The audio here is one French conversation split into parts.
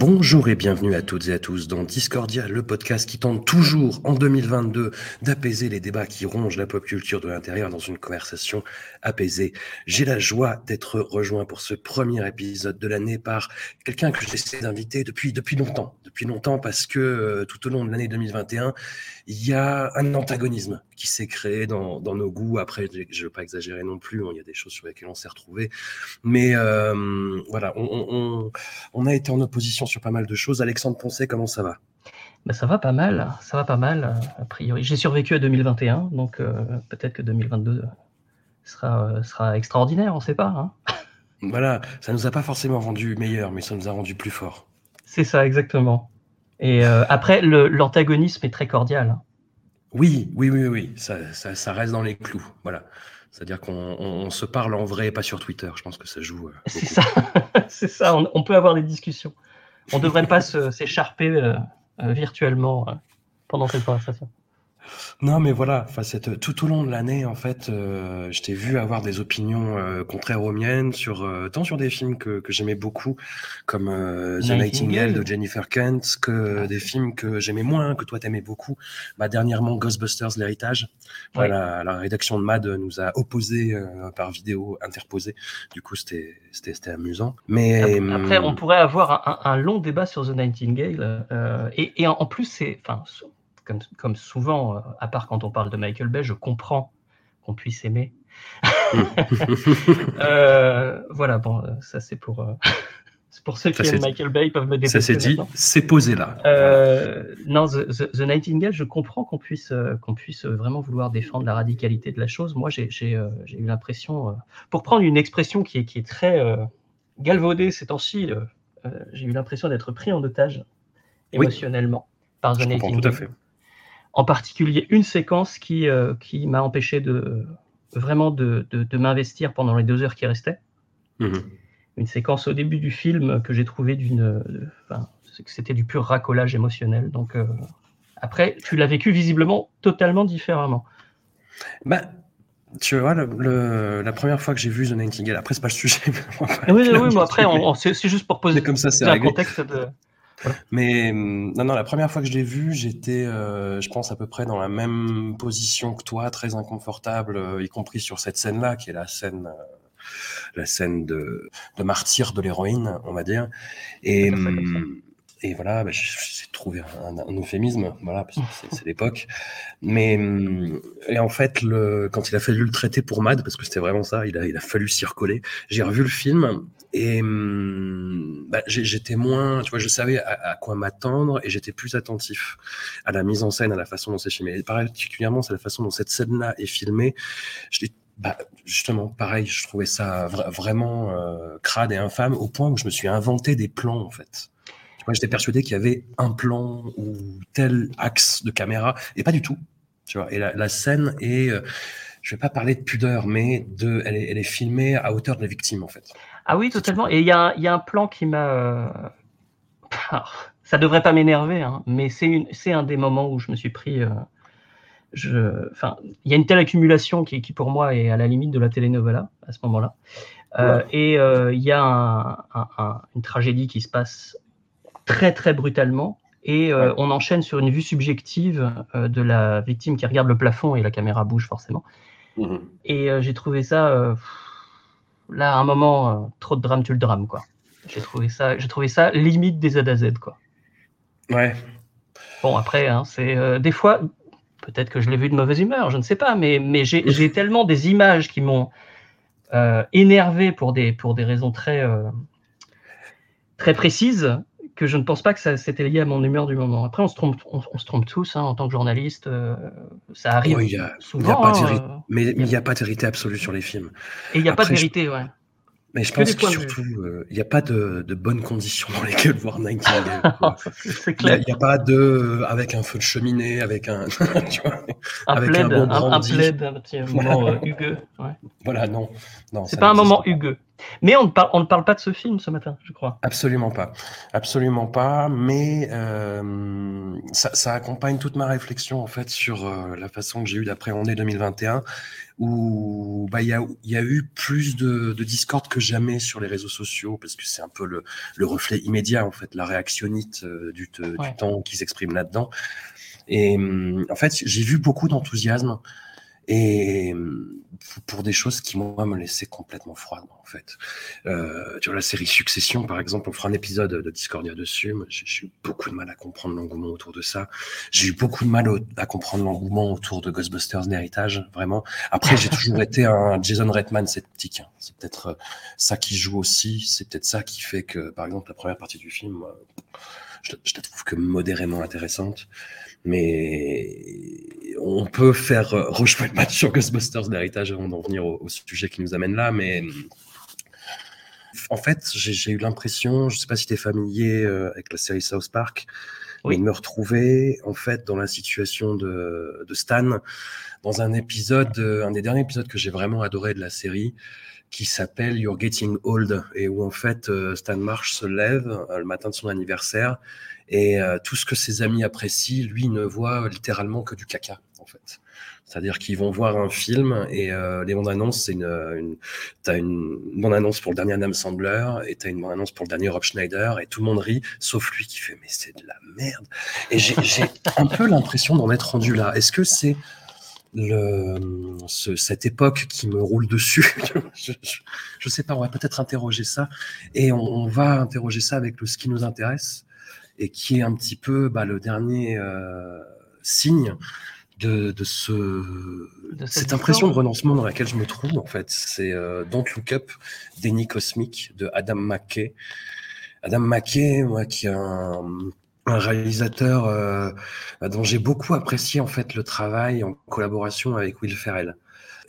Bonjour et bienvenue à toutes et à tous dans Discordia, le podcast qui tente toujours en 2022 d'apaiser les débats qui rongent la pop culture de l'intérieur dans une conversation apaisée. J'ai la joie d'être rejoint pour ce premier épisode de l'année par quelqu'un que j'essaie d'inviter depuis, depuis longtemps. Depuis longtemps parce que euh, tout au long de l'année 2021, il y a un antagonisme qui s'est créé dans, dans, nos goûts. Après, je ne veux pas exagérer non plus, hein, il y a des choses sur lesquelles on s'est retrouvé. Mais euh, voilà, on, on, on a été en opposition sur pas mal de choses. Alexandre Poncet, comment ça va? Ben ça va pas mal, ça va pas mal, a priori. J'ai survécu à 2021, donc euh, peut-être que 2022 sera, sera extraordinaire, on ne sait pas. Hein voilà, ça nous a pas forcément rendu meilleur, mais ça nous a rendu plus fort. C'est ça, exactement. Et euh, après, l'antagonisme est très cordial. Hein. Oui, oui, oui, oui, ça, ça, ça, reste dans les clous. Voilà. C'est-à-dire qu'on on, on se parle en vrai, pas sur Twitter. Je pense que ça joue. Euh, c'est ça, c'est ça. On, on, peut avoir des discussions. On ne devrait pas s'écharper euh, euh, virtuellement euh, pendant cette conversation. Non, mais voilà, cette, tout au long de l'année, en fait, euh, je t'ai vu avoir des opinions euh, contraires aux miennes, sur, euh, tant sur des films que, que j'aimais beaucoup, comme The Nightingale. Nightingale de Jennifer Kent, que des films que j'aimais moins, que toi t'aimais beaucoup. Bah, dernièrement, Ghostbusters, l'héritage. Ouais. La, la, rédaction de MAD nous a opposé par vidéo interposée. Du coup, c'était amusant. Mais après, après, on pourrait avoir un, un, long débat sur The Nightingale. et, et en, en plus, c'est, enfin, comme, comme, souvent, euh, à part quand on parle de Michael Bay, je comprends qu'on puisse aimer. euh, voilà, bon, ça c'est pour, euh, pour ceux qui aiment Michael Bay, ils peuvent me dépasser. Ça c'est dit, c'est posé là. Euh, non, The, The, The, Nightingale, je comprends qu'on puisse, euh, qu'on puisse vraiment vouloir défendre la radicalité de la chose. Moi, j'ai eu l'impression, pour prendre une expression qui est, qui est très galvaudée ces temps-ci, j'ai eu l'impression d'être pris en otage émotionnellement oui. par The je Nightingale. Tout à fait en particulier une séquence qui, euh, qui m'a empêché de vraiment de, de, de m'investir pendant les deux heures qui restaient. Mmh. Une séquence au début du film que j'ai trouvé d'une, enfin, c'était du pur racolage émotionnel. Donc euh, après, tu l'as vécu visiblement totalement différemment. Bah, tu vois, le, le, la première fois que j'ai vu The Nightingale, après, c'est pas le sujet. oui, oui, oui mais après, on, on, c'est juste pour poser comme ça, un contexte de. Voilà. Mais non, non, la première fois que je l'ai vu, j'étais, euh, je pense, à peu près dans la même position que toi, très inconfortable, euh, y compris sur cette scène-là, qui est la scène, euh, la scène de, de martyr de l'héroïne, on va dire. Et, et voilà, bah, j'ai trouvé un, un, euphémisme, voilà, parce que c'est l'époque. Mais et en fait, le, quand il a fallu le traiter pour Mad, parce que c'était vraiment ça, il a, il a fallu s'y recoller. J'ai revu le film et bah, j'étais moins, tu vois, je savais à, à quoi m'attendre et j'étais plus attentif à la mise en scène, à la façon dont c'est filmé. Et particulièrement, c'est la façon dont cette scène-là est filmée. Je l'ai bah, justement, pareil, je trouvais ça vra vraiment euh, crade et infâme au point où je me suis inventé des plans, en fait. Moi, j'étais persuadé qu'il y avait un plan ou tel axe de caméra, et pas du tout. Tu vois. Et la, la scène est, euh, je vais pas parler de pudeur, mais de, elle est, elle est filmée à hauteur de la victime, en fait. Ah oui, totalement. Et il y, y, a un plan qui m'a. Euh... ça devrait pas m'énerver, hein, mais c'est un des moments où je me suis pris. Euh... Je... Enfin, il y a une telle accumulation qui, qui, pour moi, est à la limite de la telenovela à ce moment-là. Euh, ouais. et il y a un, un, un, une tragédie qui se passe très très brutalement et ouais. on enchaîne sur une vue subjective de la victime qui regarde le plafond et la caméra bouge forcément. Mmh. Et j'ai trouvé ça là à un moment trop de drame tu le drame quoi. J'ai trouvé ça j'ai trouvé ça limite des Z à Z quoi. Ouais. Bon après hein, c'est des fois peut-être que je l'ai vu de mauvaise humeur, je ne sais pas, mais, mais j'ai tellement des images qui m'ont euh, énervé pour des, pour des raisons très, euh, très précises que je ne pense pas que ça c'était lié à mon humeur du moment. Après, on se trompe, on, se trompe tous hein, en tant que journaliste. Euh, ça arrive souvent. Hein, mais il n'y a pas de vérité absolue sur les films. Et il n'y a pas de vérité, ouais. Mais je pense que surtout, euh, il n'y a pas de, de, bonnes conditions dans lesquelles voir Nightingale. c'est clair. Il n'y a, pas de avec un feu de cheminée, avec un, tu vois, un avec plaid, un, bon un, plaid, un petit moment euh, hugueux. Ouais. Voilà, non, non. C'est pas un moment hugueux. Mais on ne, parle, on ne parle pas de ce film ce matin, je crois. Absolument pas. Absolument pas. Mais euh, ça, ça, accompagne toute ma réflexion en fait sur euh, la façon que j'ai eu d'appréhender 2021 où bah, il y, a, y, a, eu plus de, de, discord que jamais sur les réseaux sociaux parce que c'est un peu le, le, reflet immédiat en fait, la réactionnite euh, du, du, temps qui s'exprime là-dedans. Et en fait, j'ai vu beaucoup d'enthousiasme et pour des choses qui moi me laissaient complètement froid en fait. Euh, tu vois la série Succession par exemple, on fera un épisode de Discordia dessus. J'ai eu beaucoup de mal à comprendre l'engouement autour de ça. J'ai eu beaucoup de mal à comprendre l'engouement autour de Ghostbusters d'héritage, vraiment. Après j'ai toujours été un Jason Redman sceptique. Hein. C'est peut-être euh, ça qui joue aussi. C'est peut-être ça qui fait que par exemple la première partie du film, je, je la trouve que modérément intéressante mais on peut faire euh, rejouer le match sur Ghostbusters d'héritage avant d'en venir au, sujet qui nous amène là, mais en fait, j'ai eu l'impression, je ne sais pas si tu es familier euh, avec la série South Park, mais de me retrouver en fait dans la situation de, Stan dans un épisode, un des derniers épisodes que j'ai vraiment adoré de la série qui s'appelle You're Getting Old et où en fait euh, Stan Marsh se lève le matin de son anniversaire et euh, tout ce que ses amis apprécient, lui ne voit littéralement que du caca, en fait. C'est-à-dire qu'ils vont voir un film et euh, les bandes annonces, c'est une, une t'as une bande annonce pour le dernier Adam Sandler et t'as une bande annonce pour le dernier Rob Schneider et tout le monde rit, sauf lui qui fait mais c'est de la merde. Et j'ai un peu l'impression d'en être rendu là. Est-ce que c'est le, ce, cette époque qui me roule dessus? je, je, sais pas, on va peut-être interroger ça et on, on, va interroger ça avec le, ce qui nous intéresse et qui est un petit peu bah, le dernier euh, signe de, de, ce, de cette impression de renoncement dans laquelle je me trouve en fait. C'est euh, Don't Look Up, Déni cosmique de Adam McKay. Adam McKay, moi, qui est un, un réalisateur euh, dont j'ai beaucoup apprécié en fait le travail en collaboration avec Will Ferrell.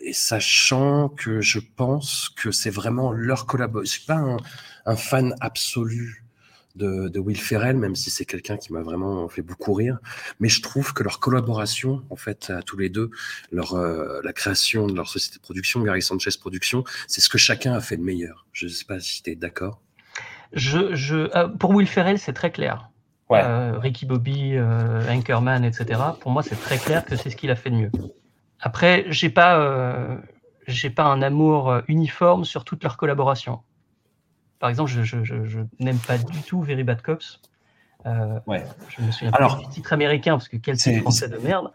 Et sachant que je pense que c'est vraiment leur collaboration. Je suis pas un, un fan absolu de, Will Ferrell, même si c'est quelqu'un qui m'a vraiment fait beaucoup rire. Mais je trouve que leur collaboration, en fait, à tous les deux, leur, euh, la création de leur société de production, Gary Sanchez Production, c'est ce que chacun a fait de meilleur. Je ne sais pas si tu es d'accord. Je, je, euh, pour Will Ferrell, c'est très clair. Euh, Ricky Bobby, Anchorman, etc. Pour moi, c'est très clair que c'est ce qu'il a fait de mieux. Après, j'ai pas, j'ai pas un amour uniforme sur toutes leurs collaborations. Par exemple, je, n'aime pas du tout Very Bad Cops. Euh, ouais. Je me souviens Alors, du titre américain parce que quel titre français de merde.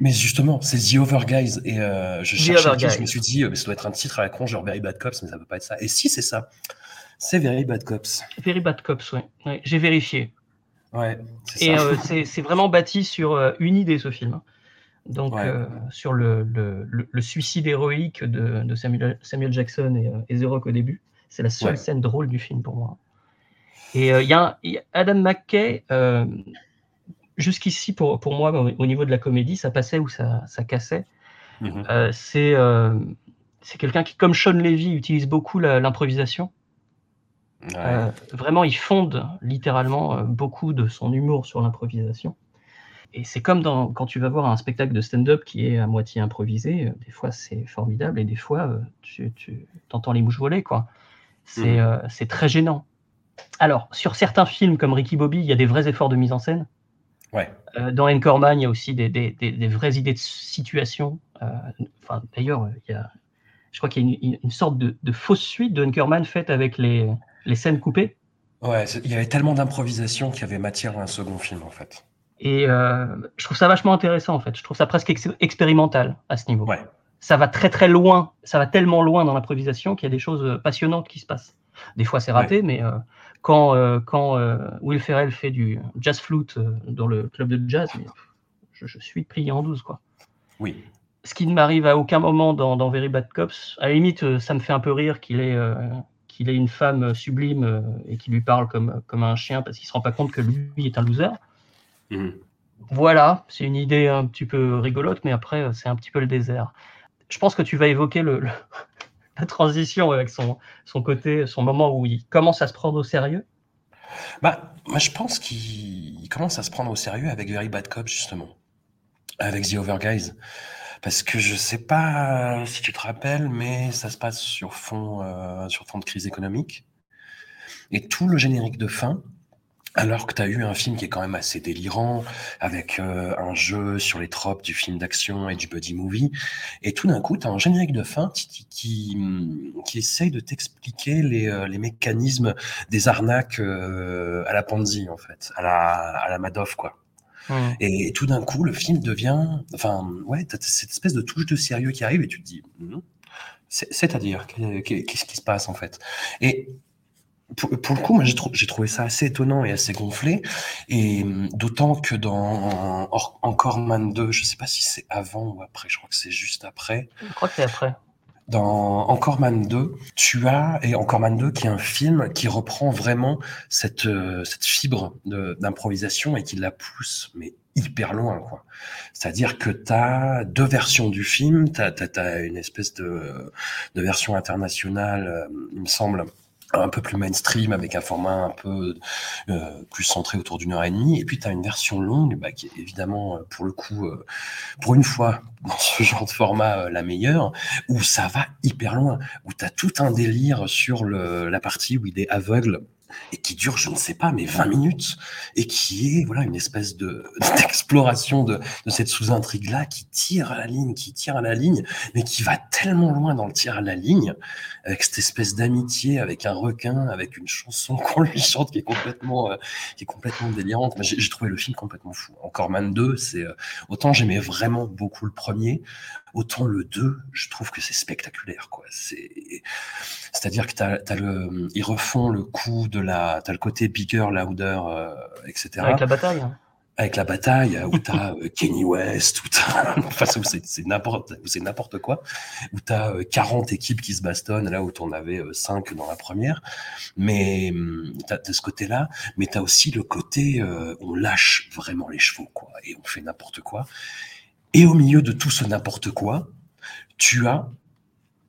Mais justement, c'est The Over Guys et euh, je cherchais je me suis dit, euh, ça doit être un titre à la con, genre Very Bad Cops, mais ça peut pas être ça. Et si c'est ça, c'est Very Bad Cops. Very Bad Cops, oui. Ouais. J'ai vérifié. Ouais. Et euh, c'est vraiment bâti sur une idée ce film. Donc sur le, le, le, suicide héroïque de, de Samuel, Samuel, Jackson et, et The Rock au début. C'est la seule scène drôle du film pour moi. Et il y, a Adam McKay, euh, jusqu'ici pour, pour moi, au, niveau de la comédie, ça passait ou ça, ça cassait. Mhm. Euh, c'est euh, c'est quelqu'un qui, comme Sean Levy, utilise beaucoup l'improvisation. vraiment, il fonde littéralement beaucoup de son humour sur l'improvisation. Et c'est comme dans, quand tu vas voir un spectacle de stand-up qui est à moitié improvisé, des fois c'est formidable et des fois tu, tu entends les mouches voler. Quoi. Mmh. Euh, c'est très gênant. Alors, sur certains films comme Ricky Bobby, il y a des vrais efforts de mise en scène. Ouais. Euh, dans il y a aussi des, des, des, vraies idées de situation. Euh, enfin, D'ailleurs, a, je crois qu'il y a une, une sorte de, de, fausse suite de Anchorman faite avec les, les scènes coupées. Ouais, il y avait tellement d'improvisation qu'il y avait matière à un second film, en fait. Et euh, je trouve ça vachement intéressant, en fait. Je trouve ça presque expérimental à ce niveau. Ouais ça va très très loin, ça va tellement loin dans l'improvisation qu'il y a des choses euh, passionnantes qui se passent. Des fois c'est raté, mais euh, quand, euh, quand Will Ferrell fait du jazz flute dans le club de jazz, je, suis plié en douze. Quoi. Oui. Ce qui ne m'arrive à aucun moment dans, dans, Very Bad Cops. À la limite, ça me fait un peu rire qu'il ait, qu'il ait une femme sublime et qui lui parle comme, comme un chien parce qu'il se rend pas compte que lui est un loser. Mhm. Voilà, c'est une idée un petit peu rigolote, mais après, c'est un petit peu le désert. Je pense que tu vas évoquer la transition avec son, son côté, son moment où il commence à se prendre au sérieux. Bah, moi, je pense qu'il commence à se prendre au sérieux avec Very Bad Cop, justement. Avec The Over Guys. Parce que je sais pas si tu te rappelles, mais ça se passe sur fond, euh, sur fond de crise économique. Et tout le générique de fin, alors que tu as eu un film qui est quand même assez délirant, avec euh, un jeu sur les tropes du film d'action et du buddy movie, et tout d'un coup, tu as un générique de fin qui, qui, qui essaye de t'expliquer les, euh, les, mécanismes des arnaques euh, à la Ponzi, en fait, à la, à la Madoff, quoi. Mmh. Et, tout d'un coup, le film devient... Enfin, ouais, tu as cette espèce de touche de sérieux qui arrive, et tu te dis... Mmh, c'est-à-dire, qu'est-ce qui se passe, en fait? Et pour, pour, le coup, moi, j'ai, trou j'ai trouvé ça assez étonnant et assez gonflé. Et d'autant que dans Encore Man 2, je sais pas si c'est avant ou après, je crois que c'est juste après. Je crois que c'est après. Dans Encore Man 2, tu as, et Encore Man 2, qui est un film qui reprend vraiment cette, euh, cette fibre d'improvisation et qui la pousse, mais hyper loin, quoi. C'est-à-dire que tu as deux versions du film, tu as, as, une espèce de, de version internationale, euh, il me semble, un peu plus mainstream avec un format un peu euh, plus centré autour d'une heure et demie. Et puis tu as une version longue bah, qui est évidemment euh, pour le coup euh, pour une fois dans ce genre de format euh, la meilleure où ça va hyper loin où tu as tout un délire sur le, la partie où il est aveugle et qui dure, je ne sais pas, mais 20 minutes, et qui est voilà une espèce de d'exploration de, cette sous-intrigue-là qui tire à la ligne, qui tire à la ligne, mais qui va tellement loin dans le tir à la ligne, avec cette espèce d'amitié avec un requin, avec une chanson qu'on lui chante qui est complètement, euh, qui est complètement délirante. J'ai trouvé le film complètement fou. Encore Man 2, c'est euh, autant j'aimais vraiment beaucoup le premier, autant le 2, je trouve que c'est spectaculaire, quoi. C'est, c'est-à-dire que t'as, as le, ils refont le coup de la, t'as le côté bigger, louder, euh, etc. Avec la bataille. Hein. Avec la bataille, où t'as euh, Kenny West, où t'as, enfin, c'est, c'est n'importe, c'est n'importe quoi, où t'as euh, 40 équipes qui se bastonnent, là où t'en avais euh, 5 dans la première. Mais, hum, t'as, de ce côté-là, mais t'as aussi le côté, euh, on lâche vraiment les chevaux, quoi, et on fait n'importe quoi. Et au milieu de tout ce n'importe quoi, tu as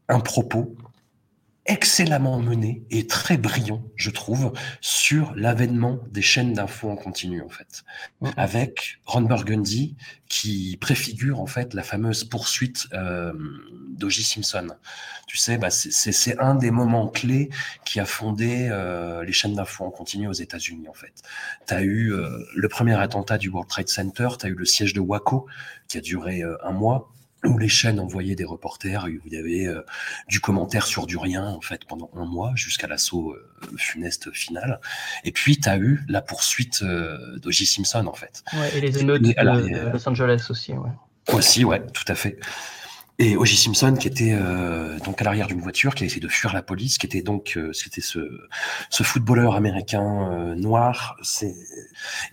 un propos excellemment mené et très brillant, je trouve, sur l'avènement des chaînes d'infos en continu, en fait. Mhm. Avec Ron Burgundy, qui préfigure, en fait, la fameuse poursuite euh, d'O.J. Simpson. Tu sais, bah, c'est un des moments clés qui a fondé euh, les chaînes d'infos en continu aux États-Unis, en fait. Tu as eu euh, le premier attentat du World Trade Center, tu as eu le siège de Waco, qui a duré euh, un mois, où les chaînes envoyaient des reporters, où il y avait euh, du commentaire sur du rien, en fait, pendant un mois, jusqu'à l'assaut euh, funeste final. Et puis, tu as eu la poursuite euh, d'O.J. Simpson, en fait. Ouais, et les émeutes de, de Los Angeles aussi, ouais. Aussi, ouais, tout à fait. Et O.J. Simpson, qui était euh, donc à l'arrière d'une voiture, qui a essayé de fuir la police, qui était donc, euh, c'était ce, ce footballeur américain euh, noir, c'est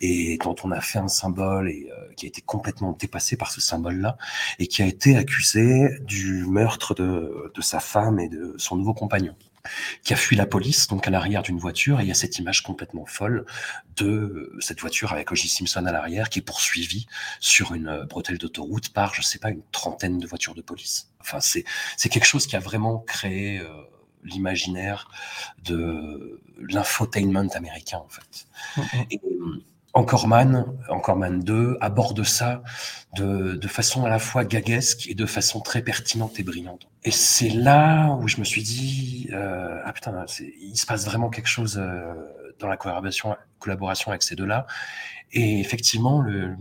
et dont on a fait un symbole et euh, qui a été complètement dépassé par ce symbole-là, et qui a été accusé du meurtre de, de sa femme et de son nouveau compagnon qui a fui la police, donc à l'arrière d'une voiture, et il y a cette image complètement folle de cette voiture avec O.J. Simpson à l'arrière qui est poursuivie sur une euh, bretelle d'autoroute par, je sais pas, une trentaine de voitures de police. Enfin, c'est c'est quelque chose qui a vraiment créé euh, l'imaginaire de l'infotainment américain, en fait. Mhm. Et, euh, encore Man, Encore Man 2 aborde ça de, de façon à la fois gaguesque et de façon très pertinente et brillante. Et c'est là où je me suis dit, euh, ah putain, il se passe vraiment quelque chose euh, dans la collaboration, collaboration avec ces deux-là. Et effectivement, le,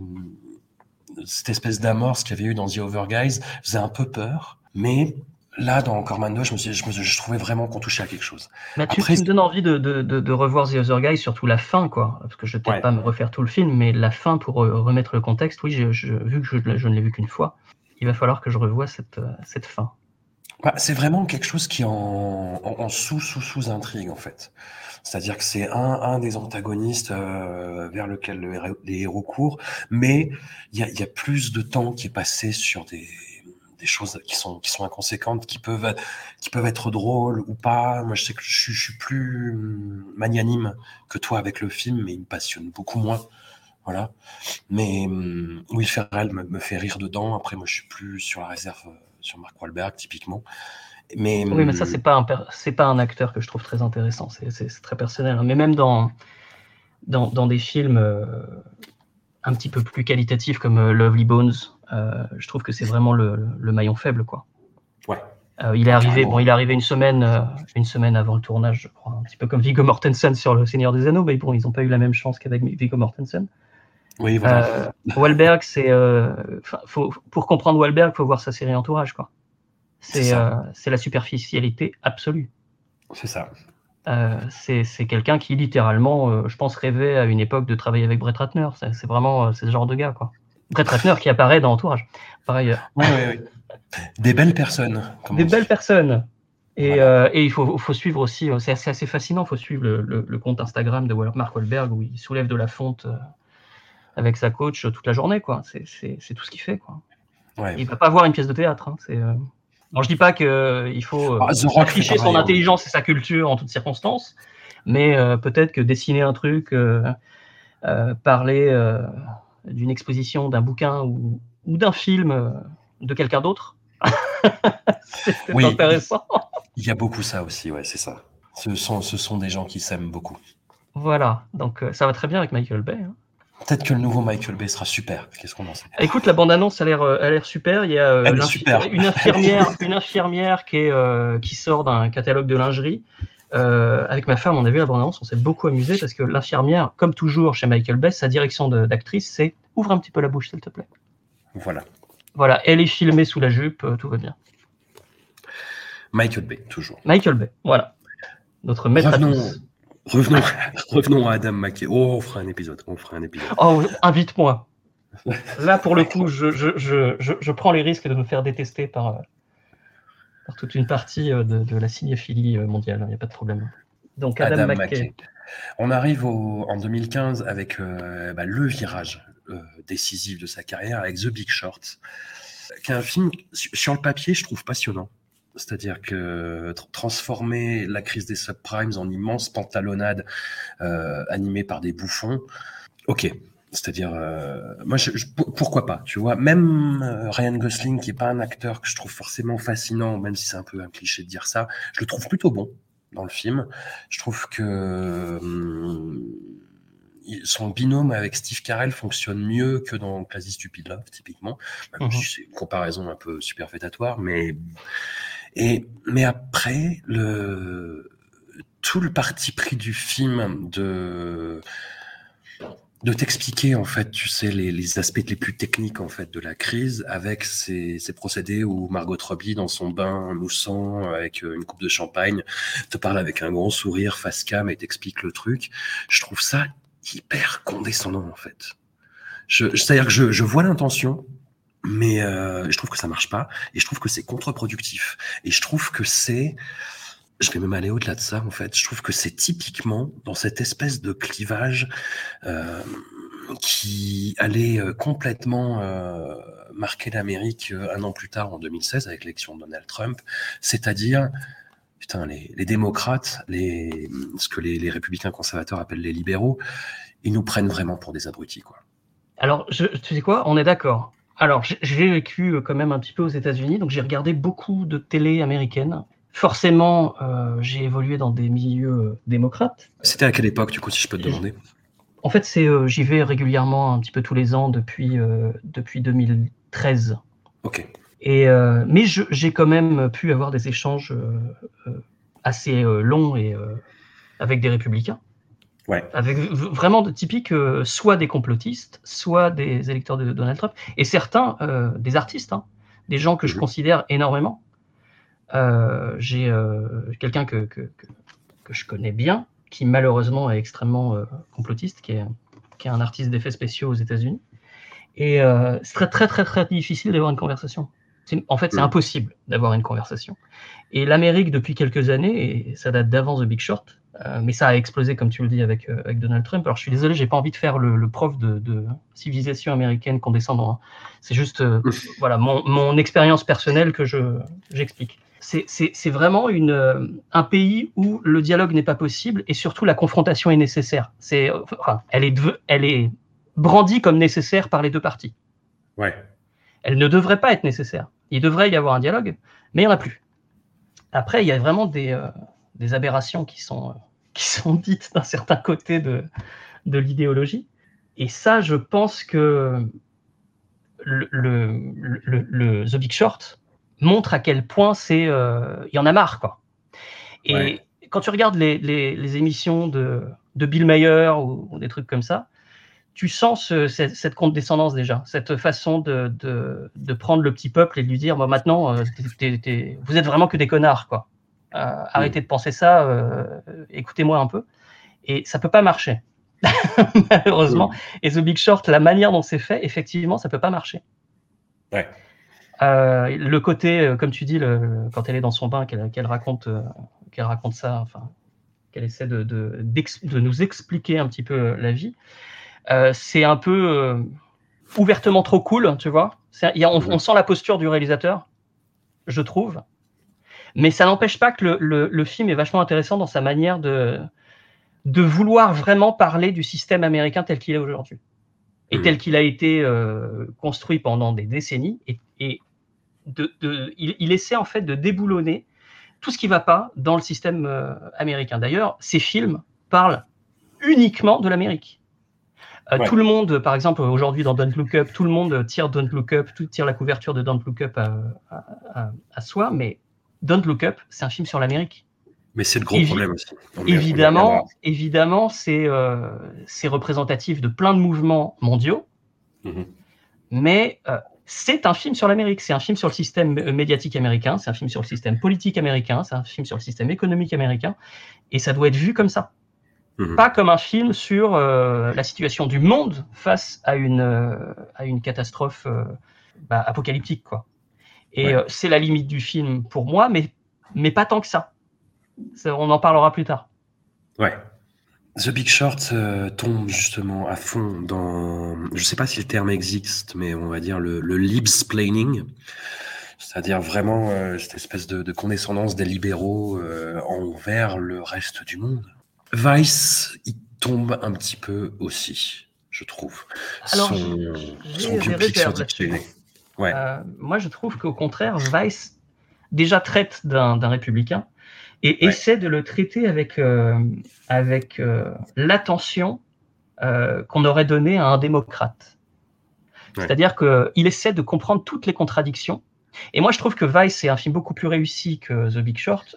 cette espèce d'amorce qu'il y avait eu dans The Over Guys faisait un peu peur, mais là, dans Encore Man 2, je me suis, je me je trouvais vraiment qu'on touchait à quelque chose. Tu, Après, tu me donnes envie de, de, de, de revoir The Other Guy, surtout la fin, quoi. Parce que je vais peut-être Ouais. pas me refaire tout le film, mais la fin pour euh, remettre le contexte, oui, je, je- vu que je, ne l'ai vu qu'une fois, il va falloir que je revoie cette, euh, cette fin. Bah, c'est vraiment quelque chose qui est en, en, en fait. C'est-à-dire que c'est un, un des antagonistes euh, vers lequel le les héros courent, mais il y a, il y a plus de temps qui est passé sur des, des choses qui sont, qui sont inconséquentes, qui peuvent, qui peuvent être drôles ou pas. Moi, je sais que je, suis- je suis plus hum, magnanime que toi avec le film, mais il me passionne beaucoup moins. Voilà. Mais hum, Will Ferrell me, me fait rire dedans. Après, moi, je suis plus sur la réserve euh, sur Mark Wahlberg, typiquement. Mais, Oui, mais ça, hum, c'est pas, un per- pas un acteur que je trouve très intéressant. C'est, très personnel. hein. Mais même dans, dans, dans des films euh, un petit peu plus qualitatifs comme euh, Lovely Bones, je trouve que c'est vraiment le, maillon faible. Quoi. Ouais. Euh, il, est arrivé, Carrément. bon, il est arrivé une semaine, euh, une semaine avant le tournage, je crois. Un petit peu comme Viggo Mortensen sur Le Seigneur des Anneaux. Mais bon, ils n'ont pas eu la même chance qu'avec Viggo Mortensen. oui, voilà. Euh, Wahlberg, c'est. euh, pour comprendre Wahlberg, il faut voir sa série Entourage. quoi. C'est euh, la superficialité absolue. C'est ça. Euh, c'est quelqu'un qui littéralement, euh, je pense, rêvait à une époque de travailler avec Brett Ratner. C'est vraiment euh, ce genre de gars, quoi. Brett Ratner qui apparaît dans Entourage. Oui, oui, oui. Des belles personnes. des belles personnes. Et, Voilà. euh, et il faut, faut suivre aussi, euh, c'est assez, assez fascinant, il faut suivre le, le- le compte Instagram de Mark Wahlberg où il soulève de la fonte euh, avec sa coach toute la journée, quoi. C'est- tout ce qu'il fait, quoi. Ouais. Il va pas voir une pièce de théâtre. Hein. C'est, euh... Alors, je dis pas qu'il faut Ah, afficher son intelligence et sa culture en toutes circonstances, mais euh, peut-être que dessiner un truc, euh, parler d'une exposition, d'un bouquin ou, ou d'un film euh, de quelqu'un d'autre, c'est Oui. intéressant. Il y a beaucoup ça aussi, ouais, c'est ça. Ce sont, ce sont des gens qui s'aiment beaucoup. Voilà, donc euh, ça va très bien avec Michael Bay. hein. Peut-être que le nouveau Michael Bay sera super. Qu'est-ce qu'on en sait? Écoute, la bande-annonce a l'air, euh, a l'air super. Il y a euh, super. une infirmière, une infirmière qui, est, euh, qui sort d'un catalogue de lingerie. Euh, avec ma femme, on a vu la bande-annonce, on s'est beaucoup amusé parce que l'infirmière, comme toujours chez Michael Bay, sa direction d'actrice, c'est ouvre un petit peu la bouche, s'il te plaît. Voilà. Voilà, elle est filmée sous la jupe, euh, tout va bien. Michael Bay, toujours. Michael Bay, voilà. Notre maître à Revenons, tous. revenons, revenons à Adam McKay. Oh, on fera un épisode. On fera un épisode. Oh, invite-moi. Là, pour le coup, je, je, je, je, je prends les risques de me faire détester par, euh, par toute une partie euh, de, de la cinéphilie euh, mondiale. Il n'y a pas de problème. Donc, Adam, Adam McKay. McKay. On arrive au- en 2015 avec euh, bah, le virage euh, décisif de sa carrière avec The Big Short, qui est un film su- sur le papier, je trouve passionnant. C'est-à-dire que tr- transformer la crise des subprimes en immense pantalonnade euh, animée par des bouffons, ok. C'est-à-dire, euh, moi, je, je- pour- pourquoi pas, tu vois? Même euh, Ryan Gosling, qui est pas un acteur que je trouve forcément fascinant, même si c'est un peu un cliché de dire ça, je le trouve plutôt bon dans le film. Je trouve que il- son binôme avec Steve Carell fonctionne mieux que dans Crazy Stupid Love, typiquement. Mhm. c'est une comparaison un peu superfétatoire, mais et mais après le tout le parti pris du film de de t'expliquer en fait, tu sais, les, les aspects les plus techniques en fait de la crise avec ces, ces procédés où Margot Robbie dans son bain moussant avec euh, une coupe de champagne te parle avec un grand sourire face cam et t'explique le truc. Je trouve ça hyper condescendant en fait. C'est-à-dire que je, je vois l'intention, mais euh, je trouve que ça marche pas et je trouve que c'est contre-productif et je trouve que c'est je vais même aller au-delà de ça en fait. Je trouve que c'est typiquement dans cette espèce de clivage euh, qui allait euh, complètement euh, marquer l'Amérique un an plus tard en 2016 avec l'élection de Donald Trump, c'est-à-dire putain les, démocrates, ce que les, républicains conservateurs appellent les libéraux, ils nous prennent vraiment pour des abrutis quoi. Alors, tu sais quoi? On est d'accord. Alors, j'ai- vécu quand même un petit peu aux États-Unis, donc j'ai regardé beaucoup de télé américaine. Forcément, euh, j'ai évolué dans des milieux euh, démocrates. C'était à quelle époque du coup si je peux te demander? En fait, c'est, euh, j'y vais régulièrement un petit peu tous les ans depuis, euh, depuis 2013. Ok. Et, mais j'ai quand même pu avoir des échanges assez longs et, avec des républicains. Ouais. Avec vraiment de typiques, soit des complotistes, soit des électeurs de Donald Trump, et certains des artistes, hein, des gens que je Mhm. considère énormément. Euh, j'ai euh, quelqu'un que, que, que, que je connais bien, qui malheureusement est extrêmement euh, complotiste, qui est, qui est un artiste d'effets spéciaux aux États-Unis. Et euh, c'est très, très, très, très difficile d'avoir une conversation. En fait, c'est Mm. impossible d'avoir une conversation. Et l'Amérique, depuis quelques années, et ça date d'avant The Big Short, euh, mais ça a explosé, comme tu le dis, avec, euh, avec Donald Trump. Alors, je suis désolé, j'ai pas envie de faire le, le prof de, de civilisation américaine condescendant. hein. C'est juste, voilà, mon, mon expérience personnelle que je j'explique. C'est- vraiment une, euh, un pays où le dialogue n'est pas possible et surtout la confrontation est nécessaire. C'est, euh, enfin, elle est, deve- elle est brandie comme nécessaire par les deux parties. Ouais. Elle ne devrait pas être nécessaire. Il devrait y avoir un dialogue, mais il n'y en a plus. Après, il y a vraiment des, euh, des aberrations qui sont, euh, qui sont dites d'un certain côté de, de l'idéologie. Et ça, je pense que le, le, le- le- The Big Short montre à quel point c'est, euh, il y en a marre, quoi. Et Ouais. quand tu regardes les, les- les émissions de, de Bill Mayer ou, ou des trucs comme ça, tu sens ce- cette, cette condescendance déjà, cette façon de, de, de prendre le petit peuple et de lui dire bon, maintenant, euh, vous êtes vraiment que des connards, quoi. Euh, arrêtez de penser ça, euh, écoutez-moi un peu. Et ça peut pas marcher, malheureusement. Et The Big Short, la manière dont c'est fait, effectivement, ça peut pas marcher. Ouais. Euh, le côté, euh, comme tu dis, le- quand elle est dans son bain, qu'elle raconte, euh, qu'elle raconte ça, enfin, qu'elle essaie de, de, d'ex- de nous expliquer un petit peu la vie, euh, c'est un peu ouvertement trop cool, tu vois. Y a- on, on sent la posture du réalisateur, je trouve. Mais ça n'empêche pas que le, le- le film est vachement intéressant dans sa manière de, de vouloir vraiment parler du système américain tel qu'il est aujourd'hui. Et tel qu'il a été euh, construit pendant des décennies. Et, et de, de- il, il essaie en fait de déboulonner tout ce qui ne va pas dans le système euh, américain. D'ailleurs, ces films parlent uniquement de l'Amérique. Euh, Ouais. Tout le monde, par exemple, aujourd'hui dans Don't Look Up, tout le monde tire Don't Look Up, tout tire la couverture de Don't Look Up à, à- à- à soi, mais Don't Look Up, c'est un film sur l'Amérique. Mais c'est le gros Évi- problème aussi. Évidemment, évidemment, c'est euh, c'est représentatif de plein de mouvements mondiaux, Mhm. mais euh, c'est un film sur l'Amérique, c'est un film sur le système euh, médiatique américain, c'est un film sur le système politique américain, c'est un film sur le système économique américain, et ça doit être vu comme ça, Mhm. pas comme un film sur euh, la situation du monde face à une, euh, à une catastrophe euh, bah, apocalyptique, quoi. Et Ouais. c'est la limite du film pour moi, mais, mais pas tant que ça. Ça, On en parlera plus tard. Ouais. The Big Short euh, tombe justement à fond dans, je sais pas si le terme existe, mais on va dire le, le libsplaining, c'est-à-dire vraiment euh, cette espèce de, de condescendance des libéraux euh, envers le reste du monde. Vice, il tombe un petit peu aussi, je trouve. Alors, son son. Ouais. Moi, je trouve qu'au contraire, Vice déjà traite d'un républicain et Ouais. essaie de le traiter avec, euh, avec euh, l'attention euh, qu'on aurait donnée à un démocrate. Ouais. C'est-à-dire qu'il essaie de comprendre toutes les contradictions. Et moi, je trouve que Vice est un film beaucoup plus réussi que The Big Short,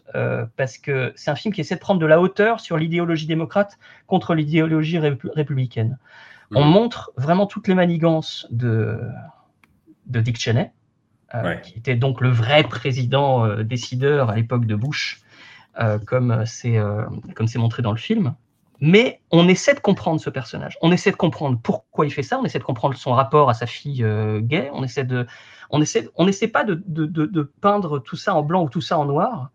parce que c'est un film qui essaie de prendre de la hauteur sur l'idéologie démocrate contre l'idéologie répu- républicaine. On Mhm. montre vraiment toutes les manigances de, de Dick Cheney, Ouais. qui était donc le vrai président décideur à l'époque de Bush, comme c'est euh, comme c'est montré dans le film. Mais on essaie de comprendre ce personnage. On essaie de comprendre pourquoi il fait ça. On essaie de comprendre son rapport à sa fille euh, gay. On essaie de, on essaie, on essaie pas de, de, de- peindre tout ça en blanc ou tout ça en noir.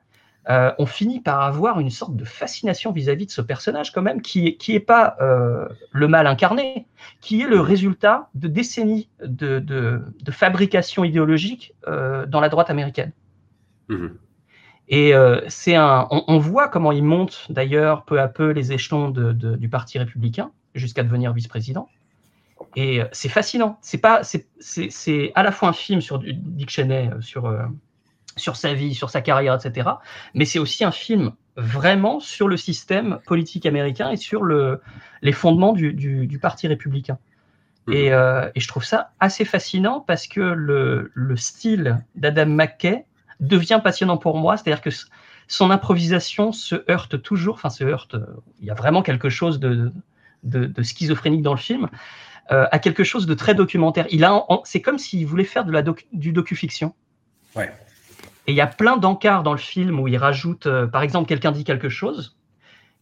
Euh, on finit par avoir une sorte de fascination vis-à-vis de ce personnage quand même, qui est, qui est pas euh, le mal incarné, qui est le résultat de décennies de, fabrication idéologique euh, dans la droite américaine. Mhm. Et euh, c'est un, on, on voit comment il monte d'ailleurs peu à peu les échelons de- de- du parti républicain jusqu'à devenir vice-président. Et euh, c'est fascinant. C'est pas, c'est, c'est, c'est à la fois un film sur Dick Cheney, euh, sur euh, sur sa vie, sur sa carrière, etc. Mais c'est aussi un film vraiment sur le système politique américain et sur le, les fondements du, du, du parti républicain. Mhm. Et, et je trouve ça assez fascinant parce que le, le style d'Adam McKay devient passionnant pour moi. C'est-à-dire que son improvisation se heurte toujours, enfin se heurte, euh, il y a vraiment quelque chose de, de, de schizophrénique dans le film, euh, à quelque chose de très documentaire. Il a, c'est comme s'il voulait faire de la doc- du docu-fiction. Ouais. Et il y a plein d'encarts dans le film où il rajoute, euh, par exemple, quelqu'un dit quelque chose,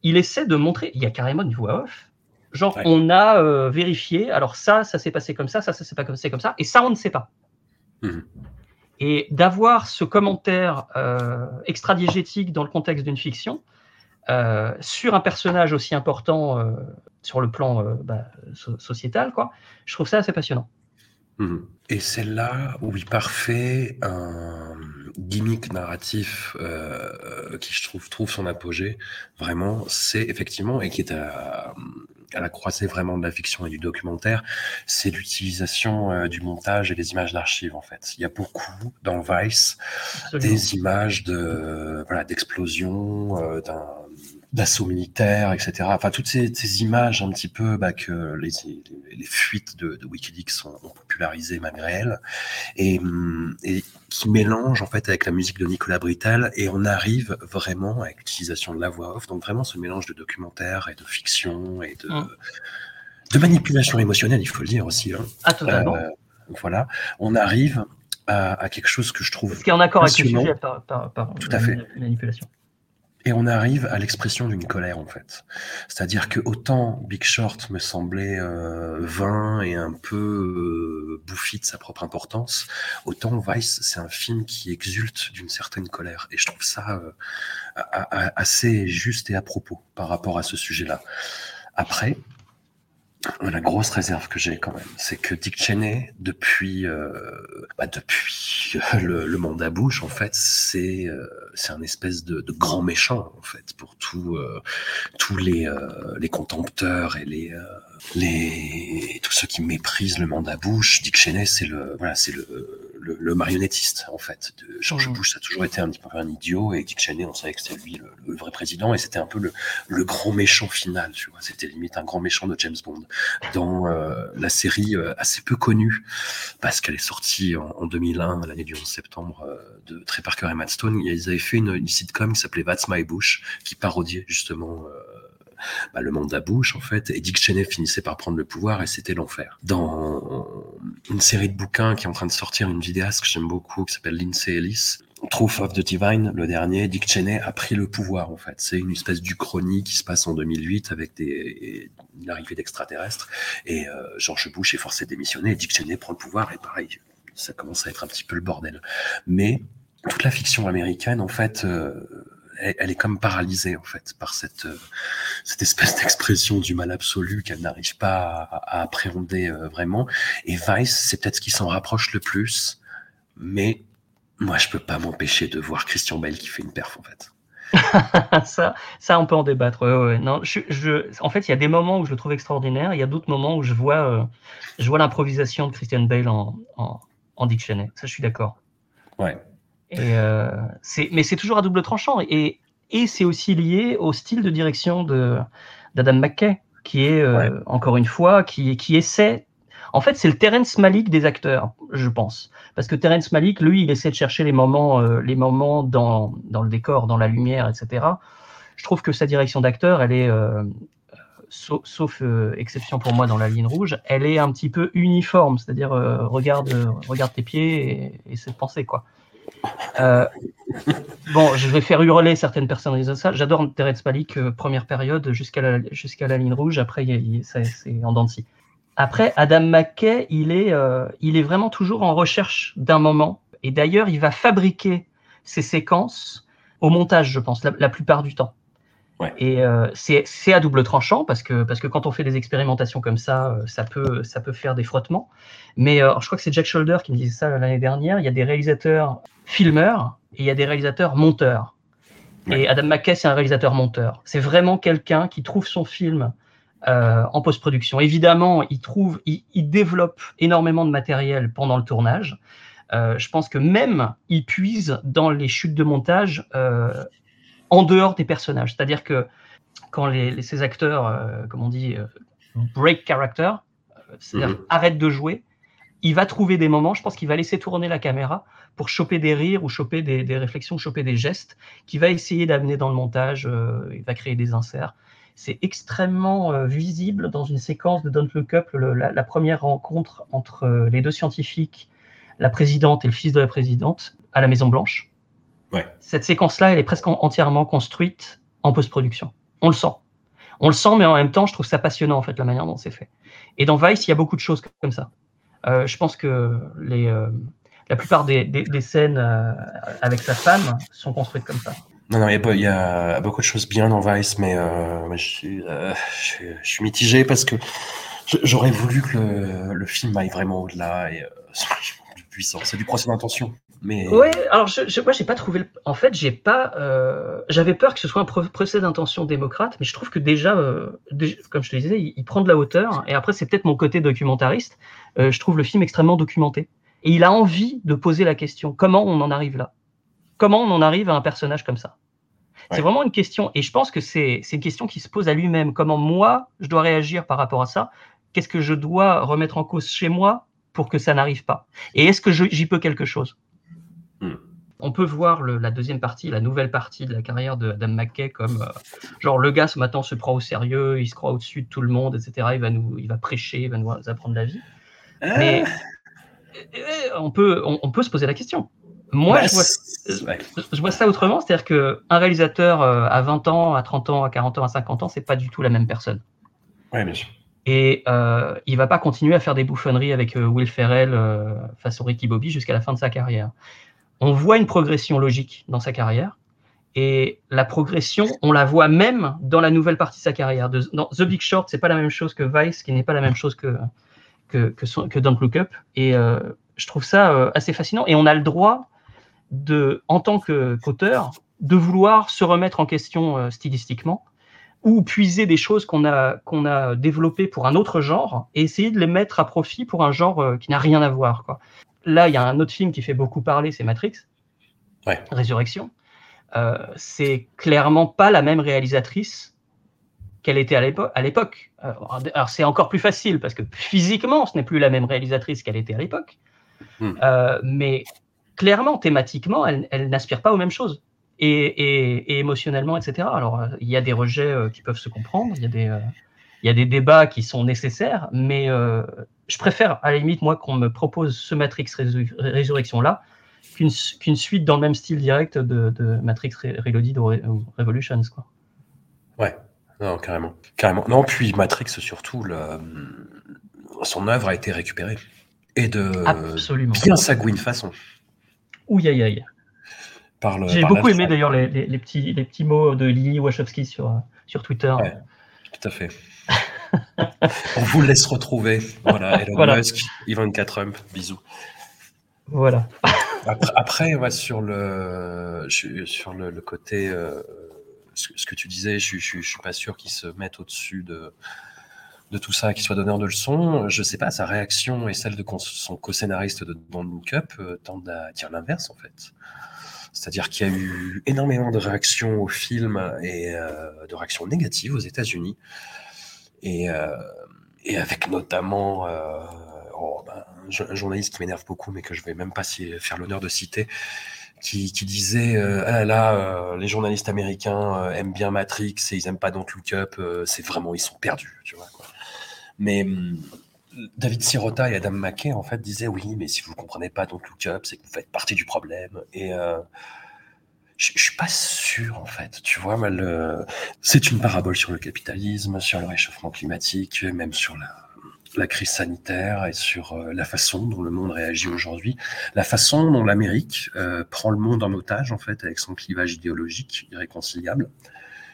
il essaie de montrer, il y a carrément une voix off, genre Ouais. on a euh, vérifié, alors ça, ça s'est passé comme ça, ça, ça s'est pas passé comme ça, et ça, on ne sait pas. Mhm. Et d'avoir ce commentaire euh, extra-diégétique dans le contexte d'une fiction euh, sur un personnage aussi important euh, sur le plan euh, bah, so- sociétal, quoi, je trouve ça assez passionnant. Mhm. Et c'est là où il parfait un gimmick narratif qui, je trouve, trouve son apogée. Vraiment, c'est effectivement, et qui est à, à la croisée vraiment de la fiction et du documentaire, c'est l'utilisation euh, du montage et des images d'archives, en fait. Il y a beaucoup dans Vice Absolument. des images de voilà d'explosions, euh, d'un d'assaut militaire, etc. Enfin, toutes ces, ces images un petit peu bah, que les, les, les fuites de, de Wikileaks ont, ont popularisées malgré elles, et, hum, et qui mélangent en fait avec la musique de Nicolas Britell, et on arrive vraiment avec l'utilisation de la voix off, donc vraiment ce mélange de documentaire et de fiction et de, Mm. de manipulation émotionnelle, il faut le dire aussi. Hein. Ah, totalement. Euh, voilà, on arrive à, à quelque chose que je trouve Ce qui est en accord avec le sujet par, par, par Tout à fait. mani- manipulation. Et on arrive à l'expression d'une colère en fait. C'est-à-dire que autant Big Short me semblait euh, vain et un peu euh, bouffi de sa propre importance, autant Vice c'est un film qui exulte d'une certaine colère. Et je trouve ça euh, assez juste et à propos par rapport à ce sujet-là. Après, la grosse réserve que j'ai quand même, c'est que Dick Cheney, depuis, euh, bah, depuis le, le mandat Bush, en fait, c'est euh, c'est un espèce de, de grand méchant, en fait, pour tout, euh, tous les, euh, les contempteurs et les, euh, les tous ceux qui méprisent le mandat Bush. Dick Cheney, c'est le, voilà, c'est le, le, le marionnettiste, en fait. De George Mhm. Bush, ça a toujours été un petit peu un idiot, et Dick Cheney, on savait que c'était lui le, le vrai président, et c'était un peu le, le grand méchant final, tu vois. C'était limite un grand méchant de James Bond dans euh, la série euh, assez peu connue parce qu'elle est sortie en, en 2001, l'année du 11 septembre, euh, de Trey Parker et Matt Stone. Ils avaient fait une, sitcom qui s'appelait That's My Bush, qui parodiait justement euh, bah, le mandat Bush en fait. Et Dick Cheney finissait par prendre le pouvoir et c'était l'enfer. Dans une série de bouquins qui est en train de sortir, une vidéaste que j'aime beaucoup qui s'appelle Lindsay Ellis. Truth of the Divine, le dernier, Dick Cheney a pris le pouvoir en fait. C'est une espèce d'Uchronie qui se passe en 2008 avec des, une arrivée d'extraterrestres et euh, George Bush est forcé de démissionner et Dick Cheney prend le pouvoir et pareil, ça commence à être un petit peu le bordel. Mais toute la fiction américaine en fait, euh, elle, elle est comme paralysée en fait par cette euh, cette espèce d'expression du mal absolu qu'elle n'arrive pas à, à appréhender euh, vraiment. Et Vice, c'est peut-être ce qui s'en rapproche le plus, mais moi, je peux pas m'empêcher de voir Christian Bale qui fait une perf, en fait. ça, ça, on peut en débattre. ouais, ouais. Non, je, je, en fait, il y a des moments où je le trouve extraordinaire. Il y a d'autres moments où je vois, euh, je vois l'improvisation de Christian Bale en, en, en Cheney. Ça, je suis d'accord. Ouais. Et euh, mais c'est toujours à double tranchant. Et, et c'est aussi lié au style de direction de, d'Adam McKay, qui est, euh, Ouais. encore une fois, qui, qui essaie. En fait, c'est le Terrence Malick des acteurs, je pense. Parce que Terrence Malick, lui, il essaie de chercher les moments, euh, les moments dans, dans le décor, dans la lumière, etc. Je trouve que sa direction d'acteur, elle est, euh, sauf, sauf, euh, exception pour moi dans la ligne rouge, elle est un petit peu uniforme. C'est-à-dire, euh, regarde, regarde tes pieds et, et c'est de penser, quoi. Euh, bon, je vais faire hurler certaines personnes ça. J'adore Terrence Malick, euh, première période jusqu'à la, ligne rouge. Après, c'est en dents de. Après, Adam McKay, il est, euh, il est vraiment toujours en recherche d'un moment. Et d'ailleurs, il va fabriquer ses séquences au montage, je pense, la plupart du temps. Ouais. Et euh, c'est à double tranchant parce que, parce que quand on fait des expérimentations comme ça, euh, ça peut, ça peut faire des frottements. Mais euh, je crois que c'est Jack Shoulder qui me disait ça l'année dernière. Il y a des réalisateurs filmeurs et il y a des réalisateurs monteurs. Ouais. Et Adam McKay, c'est un réalisateur monteur. C'est vraiment quelqu'un qui trouve son film euh, en post-production. Évidemment, il trouve, il, il développe énormément de matériel pendant le tournage. Je pense que même il puise dans les chutes de montage en dehors des personnages. C'est-à-dire que quand les, les- ces acteurs, euh, comme on dit, euh, break character, euh, c'est-à-dire Mhm. arrêtent de jouer, il va trouver des moments, je pense qu'il va laisser tourner la caméra pour choper des rires ou choper des, des réflexions, choper des gestes, qu'il va essayer d'amener dans le montage, euh, il va créer des inserts. C'est extrêmement visible dans une séquence de Don't Look Up, le- la, la première rencontre entre les deux scientifiques, la présidente et le fils de la présidente, à la Maison Blanche. Ouais. Cette séquence-là, elle est presque en- entièrement construite en post-production. On le sent. On le sent, mais en même temps, je trouve ça passionnant, en fait, la manière dont c'est fait. Et dans Vice, il y a beaucoup de choses comme ça. Euh, je pense que les, euh, la plupart des, des, des scènes euh, avec sa femme sont construites comme ça. Non, non, il y, a, y beaucoup de choses bien dans Vice, mais, mais je, suis, je, suis- je suis mitigé parce que j'aurais voulu que le, le film aille vraiment au-delà et du puissant. C'est du procès d'intention. Mais Ouais, alors je, je, moi j'ai pas trouvé. Le... En fait, j'ai pas. euh, J'avais peur que ce soit un pro- procès d'intention démocrate, mais je trouve que déjà, euh, déjà, comme je te disais, il, il prend de la hauteur. Et après, c'est peut-être mon côté documentariste. euh, je trouve le film extrêmement documenté. Et il a envie de poser la question comment on en arrive là? Comment on en arrive à un personnage comme ça? C'est vraiment une question. Et je pense que c'est une question qui se pose à lui-même. Comment moi, je dois réagir par rapport à ça? Qu'est-ce que je dois remettre en cause chez moi pour que ça n'arrive pas? Et est-ce que j'y peux quelque chose? On peut voir le- la deuxième partie, la nouvelle partie de la carrière de Adam McKay comme euh, genre le gars ce matin se prend au sérieux, il se croit au-dessus de tout le monde, etc. Il va nous, il va prêcher, il va nous apprendre la vie. Mais euh, on peut, on, on peut se poser la question. Moi, Bah, je vois, c'est- ouais. je vois ça autrement, c'est-à-dire que un réalisateur euh, à 20 ans, à 30 ans, à 40 ans, à 50 ans, c'est pas du tout la même personne. Ouais, bien sûr. Et euh, il va pas continuer à faire des bouffonneries avec euh, Will Ferrell euh, face au Ricky Bobby jusqu'à la fin de sa carrière. On voit une progression logique dans sa carrière. Et la progression, on la voit même dans la nouvelle partie de sa carrière. Dans The Big Short, c'est pas la même chose que Vice, qui n'est pas la même chose que que, Don't Look Up. Et euh, je trouve ça euh, assez fascinant. Et on a le droit de, en tant qu'auteur, de vouloir se remettre en question euh, stylistiquement ou puiser des choses qu'on a, a développées pour un autre genre et essayer de les mettre à profit pour un genre qui n'a rien à voir. Quoi. Là, il y a un autre film qui fait beaucoup parler, c'est Matrix, Ouais. Résurrection. Euh, c'est clairement pas la même réalisatrice qu'elle était à l'épo- à l'époque. Euh, Alors, c'est encore plus facile parce que physiquement, ce n'est plus la même réalisatrice qu'elle était à l'époque. Hmm. Euh, mais clairement, thématiquement, elle, elle n'aspire pas aux mêmes choses. Et, et- et émotionnellement, etc. Alors, il y a des rejets qui peuvent se comprendre, il y, a des, il y a des débats qui sont nécessaires, mais euh, je préfère, à la limite, moi, qu'on me propose ce Matrix Résur- Résurrection-là qu'une suite dans le même style direct de, de Matrix Re- Reloaded ou, Re- ou Revolutions. Quoi. Ouais, non, carrément. carrément. Non, puis Matrix, surtout, le, son œuvre a été récupérée. Et de Absolument. bien sagouine façon. Ouh, aïe, aïe. J'ai beaucoup aimé d'ailleurs les, les- les petits, les petits mots de Lily Wachowski sur, euh, sur Twitter. Ouais. Tout à fait. On vous laisse retrouver. Voilà, Elon Voilà. Musk, Ivanka Trump, bisous. Voilà. Après, après, ouais, sur le, sur le, le côté, euh, ce, ce que tu disais, je, je suis pas sûr qu'il se mette au-dessus de, de tout ça, qu'il soit donneur de leçons. Je sais pas, sa réaction et celle de son co-scénariste de Don't Look Up euh, tendent à dire l'inverse, en fait. C'est-à-dire qu'il y a eu énormément de réactions au film et euh, de réactions négatives aux États-Unis. Et, euh, et avec notamment euh, oh, ben, un jo- un journaliste qui m'énerve beaucoup, mais que je vais même pas faire l'honneur de citer, qui, disait euh, ah là les journalistes américains aiment bien Matrix et ils aiment pas Don't Look Up, c'est vraiment ils sont perdus, tu vois. Mais hum, David Sirota et Adam McKay en fait disaient oui, mais si vous comprenez pas Don't Look Up, c'est que vous faites partie du problème. Et je je suis pas sûr en fait, tu vois. C'est une parabole sur le capitalisme, sur le réchauffement climatique, même sur la, la crise sanitaire et sur euh, la façon dont le monde réagit aujourd'hui, la façon dont l'Amérique euh, prend le monde en otage en fait avec son clivage idéologique irréconciliable.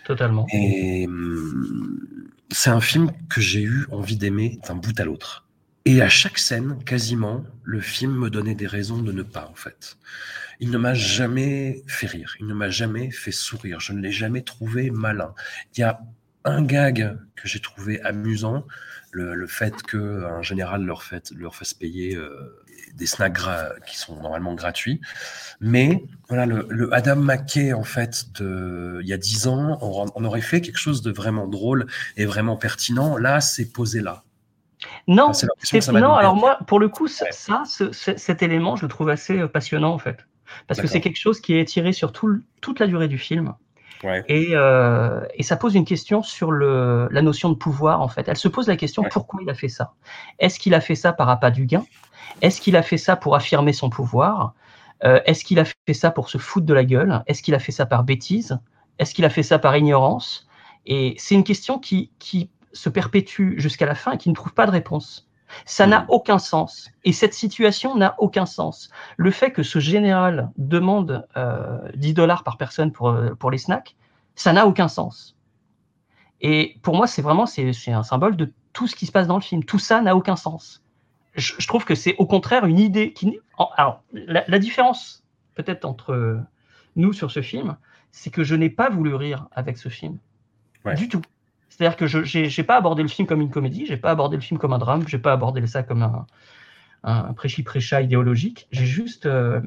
Totalement. Et hum, c'est un film que j'ai eu envie d'aimer d'un bout à l'autre. Et à chaque scène, quasiment, le film me donnait des raisons de ne pas, en fait. Il ne m'a jamais fait rire, il ne m'a jamais fait sourire, je ne l'ai jamais trouvé malin. Il y a un gag que j'ai trouvé amusant, le, le fait qu'un général leur, fait, leur fasse payer euh, des snacks qui sont normalement gratuits. Mais voilà, le, Adam McKay, en fait, il y a dix ans, on aurait fait quelque chose de vraiment drôle et vraiment pertinent. Là, c'est posé là. Non, c'est m'a non alors moi, pour le coup, ça, ce- cet élément, je le trouve assez euh, passionnant en fait. Parce que c'est quelque chose qui est tiré sur tout toute la durée du film. Ouais. Et, euh, et ça pose une question sur le, la notion de pouvoir, en fait. Elle se pose la question Ouais. pourquoi il a fait ça? Est-ce qu'il a fait ça par appât du gain? Est-ce qu'il a fait ça pour affirmer son pouvoir? Euh, Est-ce qu'il a fait ça pour se foutre de la gueule? Est-ce qu'il a fait ça par bêtise? Est-ce qu'il a fait ça par ignorance? Et c'est une question qui, qui se perpétue jusqu'à la fin et qui ne trouve pas de réponse. Ça n'a Mhm. aucun sens. Et cette situation n'a aucun sens. Le fait que ce général demande euh, 10 dollars par personne pour, euh, pour les snacks, ça n'a aucun sens. Et pour moi, c'est vraiment c'est un symbole de tout ce qui se passe dans le film. Tout ça n'a aucun sens. Je, je trouve que c'est au contraire une idée qui. Alors, la, la différence peut-être entre nous sur ce film, c'est que je n'ai pas voulu rire avec ce film. Ouais. Du tout. C'est-à-dire que je n'ai pas abordé le film comme une comédie, j'ai pas abordé le film comme un drame, j'ai pas abordé ça comme un, un prêchi-prêcha idéologique. J'ai juste euh,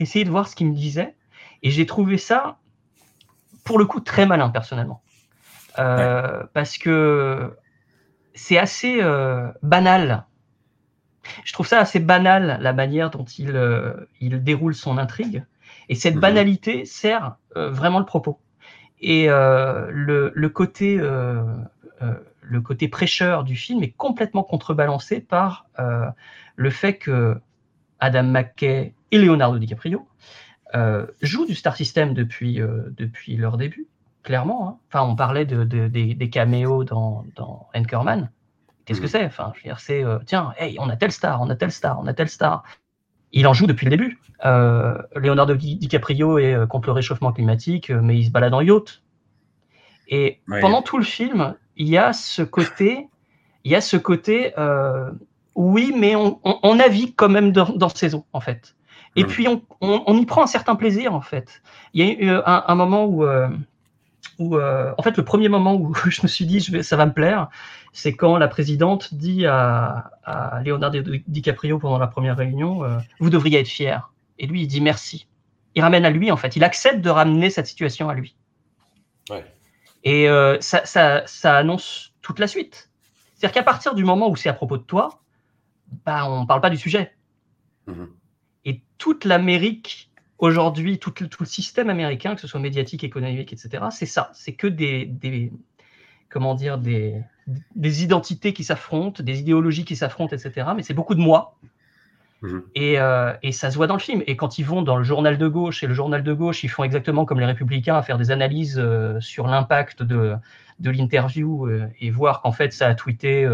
essayé de voir ce qu'il me disait et j'ai trouvé ça, pour le coup, très malin personnellement. Euh, Parce que c'est assez euh, banal. Je trouve ça assez banal la manière dont il, il déroule son intrigue. Et cette Mhm. banalité sert vraiment le propos. Et euh, le, le côté, euh, euh, le côté prêcheur du film est complètement contrebalancé par euh, le fait que Adam McKay et Leonardo DiCaprio euh, jouent du Star System depuis, euh, depuis leur début, clairement. hein. Enfin, on parlait de, de- des, des caméos dans, dans Anchorman. Qu'est-ce que Mhm. c'est? Enfin, je veux dire, c'est tiens, hey, on a telle star, on a telle star, on a telle star. Il en joue depuis le début. Euh, Leonardo Di- DiCaprio est euh, contre le réchauffement climatique, euh, mais il se balade en yacht. Et pendant tout le film, il y a ce côté, il y a ce côté, euh, oui, mais on, on, on navigue quand même dans, dans ces eaux, en fait. Et Mhm. puis on, y prend un certain plaisir, en fait. Il y a eu un, un moment où, euh, où euh, en fait, le premier moment où je me suis dit, je vais, ça va me plaire, c'est quand la présidente dit à, à Leonardo DiCaprio pendant la première réunion, euh, vous devriez être fier. Et lui, il dit merci. Il ramène à lui, en fait. Il accepte de ramener cette situation à lui. Ouais. Et euh, ça, ça, ça annonce toute la suite. C'est-à-dire qu'à partir du moment où c'est à propos de toi, bah, on ne parle pas du sujet. Mhm. Et toute l'Amérique aujourd'hui, tout, le- système américain, que ce soit médiatique, économique, etc., c'est ça. C'est que des, des comment dire, des, des identités qui s'affrontent, des idéologies qui s'affrontent, etc. Mais c'est beaucoup de moi. Mhm. Et, euh, et ça se voit dans le film. Et quand ils vont dans le journal de gauche, et le journal de gauche, ils font exactement comme les républicains, à faire des analyses euh, sur l'impact de, de l'interview euh, et voir qu'en fait, ça a tweeté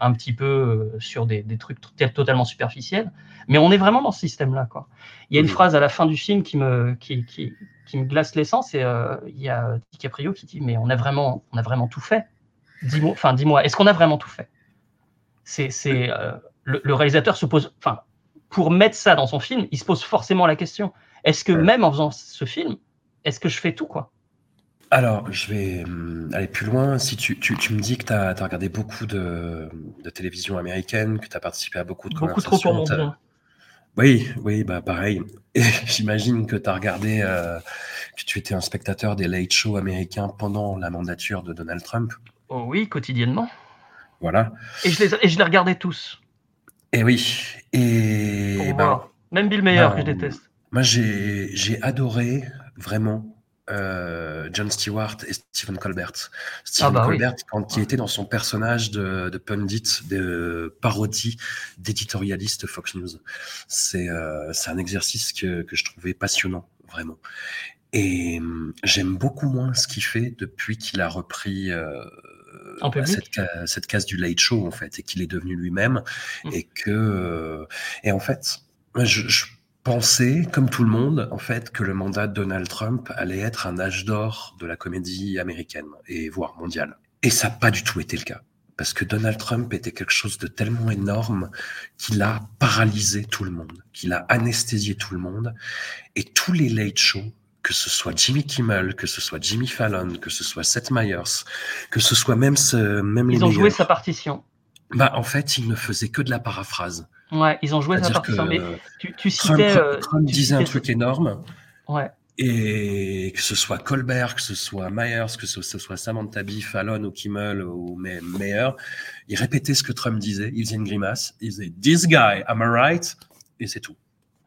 un petit peu sur des, des trucs totalement superficiels. Mais on est vraiment dans ce système-là. quoi. Il y a une Mhm. phrase à la fin du film qui me, qui, qui, qui me glace l'essence, et il y a DiCaprio qui dit Mais on a vraiment, on a vraiment tout fait. Dis-moi, enfin, dis-moi, est-ce qu'on a vraiment tout fait? C'est, c'est, le, le réalisateur se pose, enfin, pour mettre ça dans son film, il se pose forcément la question est-ce que même en faisant ce film, est-ce que je fais tout quoi? Alors, je vais hum, aller plus loin. Si tu, tu, tu me dis que tu as, regardé beaucoup de, de télévision américaine, que tu as participé à beaucoup de Beaucoup trop pour mon conversations. Oui, oui, bah pareil. J'imagine que tu as regardé, euh, que tu étais un spectateur des late shows américains pendant la mandature de Donald Trump. Oh oui, quotidiennement. Voilà. Et je les, et je les regardais tous. Et oui. Et ben. Même Bill Mayer, ben, que je déteste. Moi, j'ai j'ai adoré vraiment euh, Jon Stewart et Stephen Colbert. Stephen Ah bah oui. Colbert, quand il était dans son personnage de, de pundit, de parodie d'éditorialiste Fox News. C'est euh, c'est un exercice que, que je trouvais passionnant, vraiment. Et hum, j'aime beaucoup moins ce qu'il fait depuis qu'il a repris euh, En cette, ca- cette case du late show, en fait, et qu'il est devenu lui-même. Mm. Et que. euh, et en fait, je, je pensais, comme tout le monde, en fait, que le mandat de Donald Trump allait être un âge d'or de la comédie américaine, et voire mondiale. Et ça n'a pas du tout été le cas. Parce que Donald Trump était quelque chose de tellement énorme qu'il a paralysé tout le monde, qu'il a anesthésié tout le monde. Et tous les late shows, que ce soit Jimmy Kimmel, que ce soit Jimmy Fallon, que ce soit Seth Meyers, que ce soit même, ce, même les Ils ont joué sa partition. bah, en fait, il ne faisait que de la paraphrase. Ouais, ils ont joué sa C'est-à-dire que partition. Mais tu, tu Trump, citais. euh, Trump tu disait un truc énorme, Ouais. et que ce soit Colbert, que ce soit Myers, que ce, soit Samantha Bee, Fallon ou Kimmel ou même Meyer, il répétait ce que Trump disait, il faisait une grimace, il disait This guy, am I right? Et c'est tout.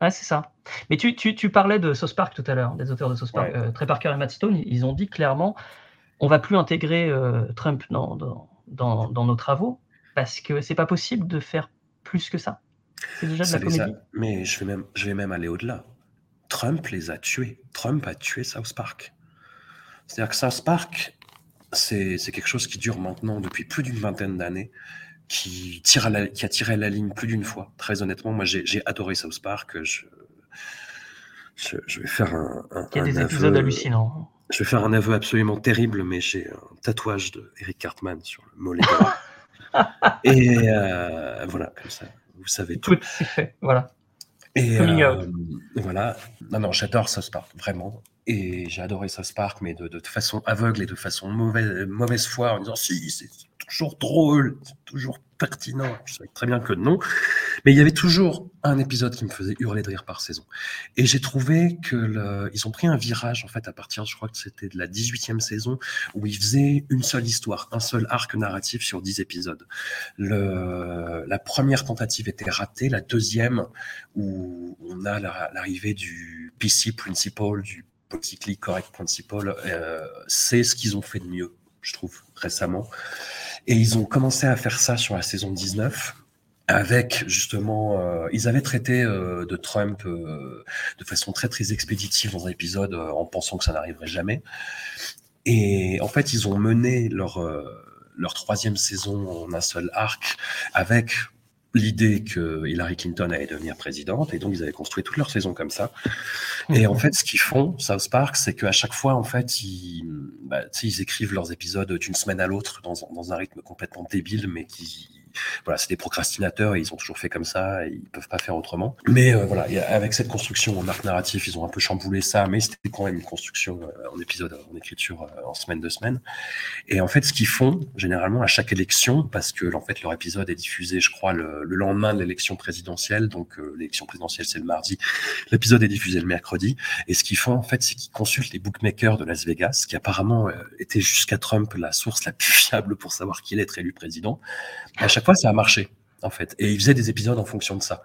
Ouais, c'est ça. Mais tu, tu, tu parlais de South Park tout à l'heure, des auteurs de South Park. Ouais. Euh, Trey Parker et Matt Stone, ils ont dit clairement on va plus intégrer euh, Trump dans, dans, dans, dans nos travaux parce que c'est pas possible de faire plus que ça. C'est déjà de Ça la les a- comédie. Mais je vais, même, je vais même aller au-delà. Trump les a tués. Trump a tué South Park. C'est-à-dire que South Park, c'est quelque chose qui dure maintenant depuis plus d'une vingtaine d'années. qui, tire la, qui a tiré la ligne plus d'une fois. Très honnêtement, moi j'ai adoré South Park. Je, je, je vais faire un. un Il y a des un épisodes aveu- hallucinants. Je vais faire un aveu absolument terrible, mais j'ai un tatouage de Eric Cartman sur le mollet. Et euh, voilà, comme ça, vous savez tout. Tout c'est fait. Voilà. Et euh, voilà. Non, non, j'adore South Park, vraiment. Et j'ai adoré South Park, mais de, de façon aveugle et de façon mauvaise, mauvaise foi, en disant si, c'est toujours drôle, toujours pertinent. Je savais très bien que non. Mais il y avait toujours un épisode qui me faisait hurler de rire par saison. Et j'ai trouvé que ils ont pris un virage, en fait, à partir, je crois que c'était de la 18e saison, où ils faisaient une seule histoire, un seul arc narratif sur 10 épisodes. La première tentative était ratée, la deuxième, où on a la- l'arrivée du PC Principle, du Politically Correct Principle, euh, c'est ce qu'ils ont fait de mieux, je trouve, récemment. Et ils ont commencé à faire ça sur la saison 19 avec justement, euh, ils avaient traité euh, de Trump euh, de façon très très expéditive dans un épisode euh, en pensant que ça n'arriverait jamais. Et en fait, ils ont mené leur euh, leur troisième saison en un seul arc avec l'idée que Hillary Clinton allait devenir présidente et donc ils avaient construit toute leur saison comme ça. Et en fait, ce qu'ils font, South Park, c'est qu'à chaque fois, en fait, ils, bah, ils écrivent leurs épisodes d'une semaine à l'autre dans, dans un rythme complètement débile, mais qui, voilà, c'est des procrastinateurs ils ont toujours fait comme ça et ils peuvent pas faire autrement. Mais euh, voilà, avec cette construction en arc narratif, ils ont un peu chamboulé ça, mais c'était quand même une construction euh, en épisode, en écriture, euh, en semaine de semaine. Et en fait, ce qu'ils font généralement à chaque élection, parce que en fait leur épisode est diffusé, je crois, le, le lendemain de l'élection présidentielle, donc euh, l'élection présidentielle c'est le mardi, l'épisode est diffusé le mercredi. Et ce qu'ils font en fait, c'est qu'ils consultent les bookmakers de Las Vegas, qui apparemment euh, étaient jusqu'à Trump la source la plus fiable pour savoir qui allait être élu président. À chaque fois, ça a marché en fait. Et ils faisaient des épisodes en fonction de ça.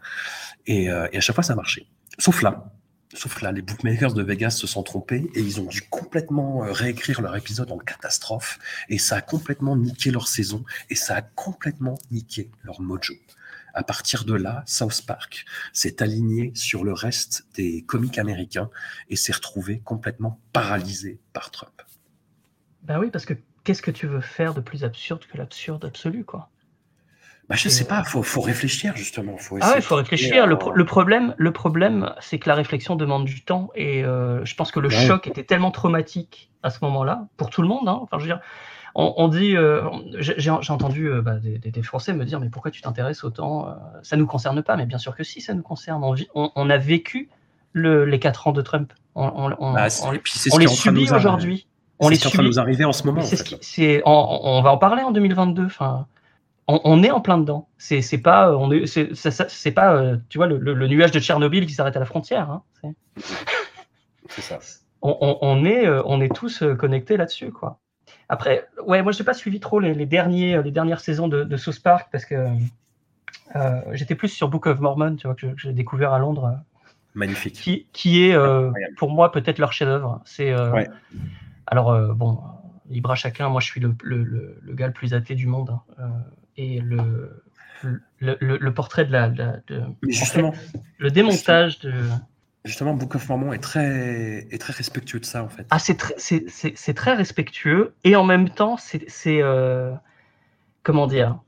Et, euh, et à chaque fois, ça a marché. Sauf là. Sauf là, les bookmakers de Vegas se sont trompés et ils ont dû complètement euh, réécrire leur épisode en catastrophe. Et ça a complètement niqué leur saison et ça a complètement niqué leur mojo. À partir de là, South Park s'est aligné sur le reste des comiques américains et s'est retrouvé complètement paralysé par Trump. Ben oui, parce que qu'est-ce que tu veux faire de plus absurde que l'absurde absolu, quoi? Bah, je Et, sais pas, faut, faut réfléchir justement. Faut Ah ouais, il faut réfléchir. trouver Le, un- pro- le problème, le problème, c'est que la réflexion demande du temps et euh, je pense que le Ouais. choc était tellement traumatique à ce moment-là pour tout le monde. hein. Enfin, je veux dire, on, on dit, euh, j'ai entendu euh, bah, des, Français me dire, mais pourquoi tu t'intéresses autant euh, Ça nous concerne pas, mais bien sûr que si, ça nous concerne. On, vit- on- on a vécu le- les quatre ans de Trump. On, Bah, les subit aujourd'hui. On c'est les ce qui est en train de subit. nous arriver en ce moment. En fait, ce qui- on va en parler en 2022. Enfin, on, on est en plein dedans. C'est c'est pas, on est, c'est pas, euh, tu vois, le, le- le nuage de Tchernobyl qui s'arrête à la frontière. hein. C'est- ça. On, on- on est, euh, on est tous euh, connectés là-dessus, quoi. Après, ouais, moi, j'ai pas suivi trop les, les derniers, euh, les dernières saisons de, de South Park parce que euh, j'étais plus sur Book of Mormon, tu vois, que j'ai découvert à Londres, euh, Magnifique. qui, qui est euh, pour moi peut-être leur chef-d'œuvre. C'est euh, Ouais. alors euh, bon, libre à chacun. Moi, je suis le, le, le- le gars le plus athée du monde hein. Et le, le, le- le portrait de la, de la- de- Mais en justement, fait, le démontage de justement, Book of Mormon est très, est très respectueux de ça en fait. ah c'est très c'est- très respectueux et en même temps c'est c'est euh, comment dire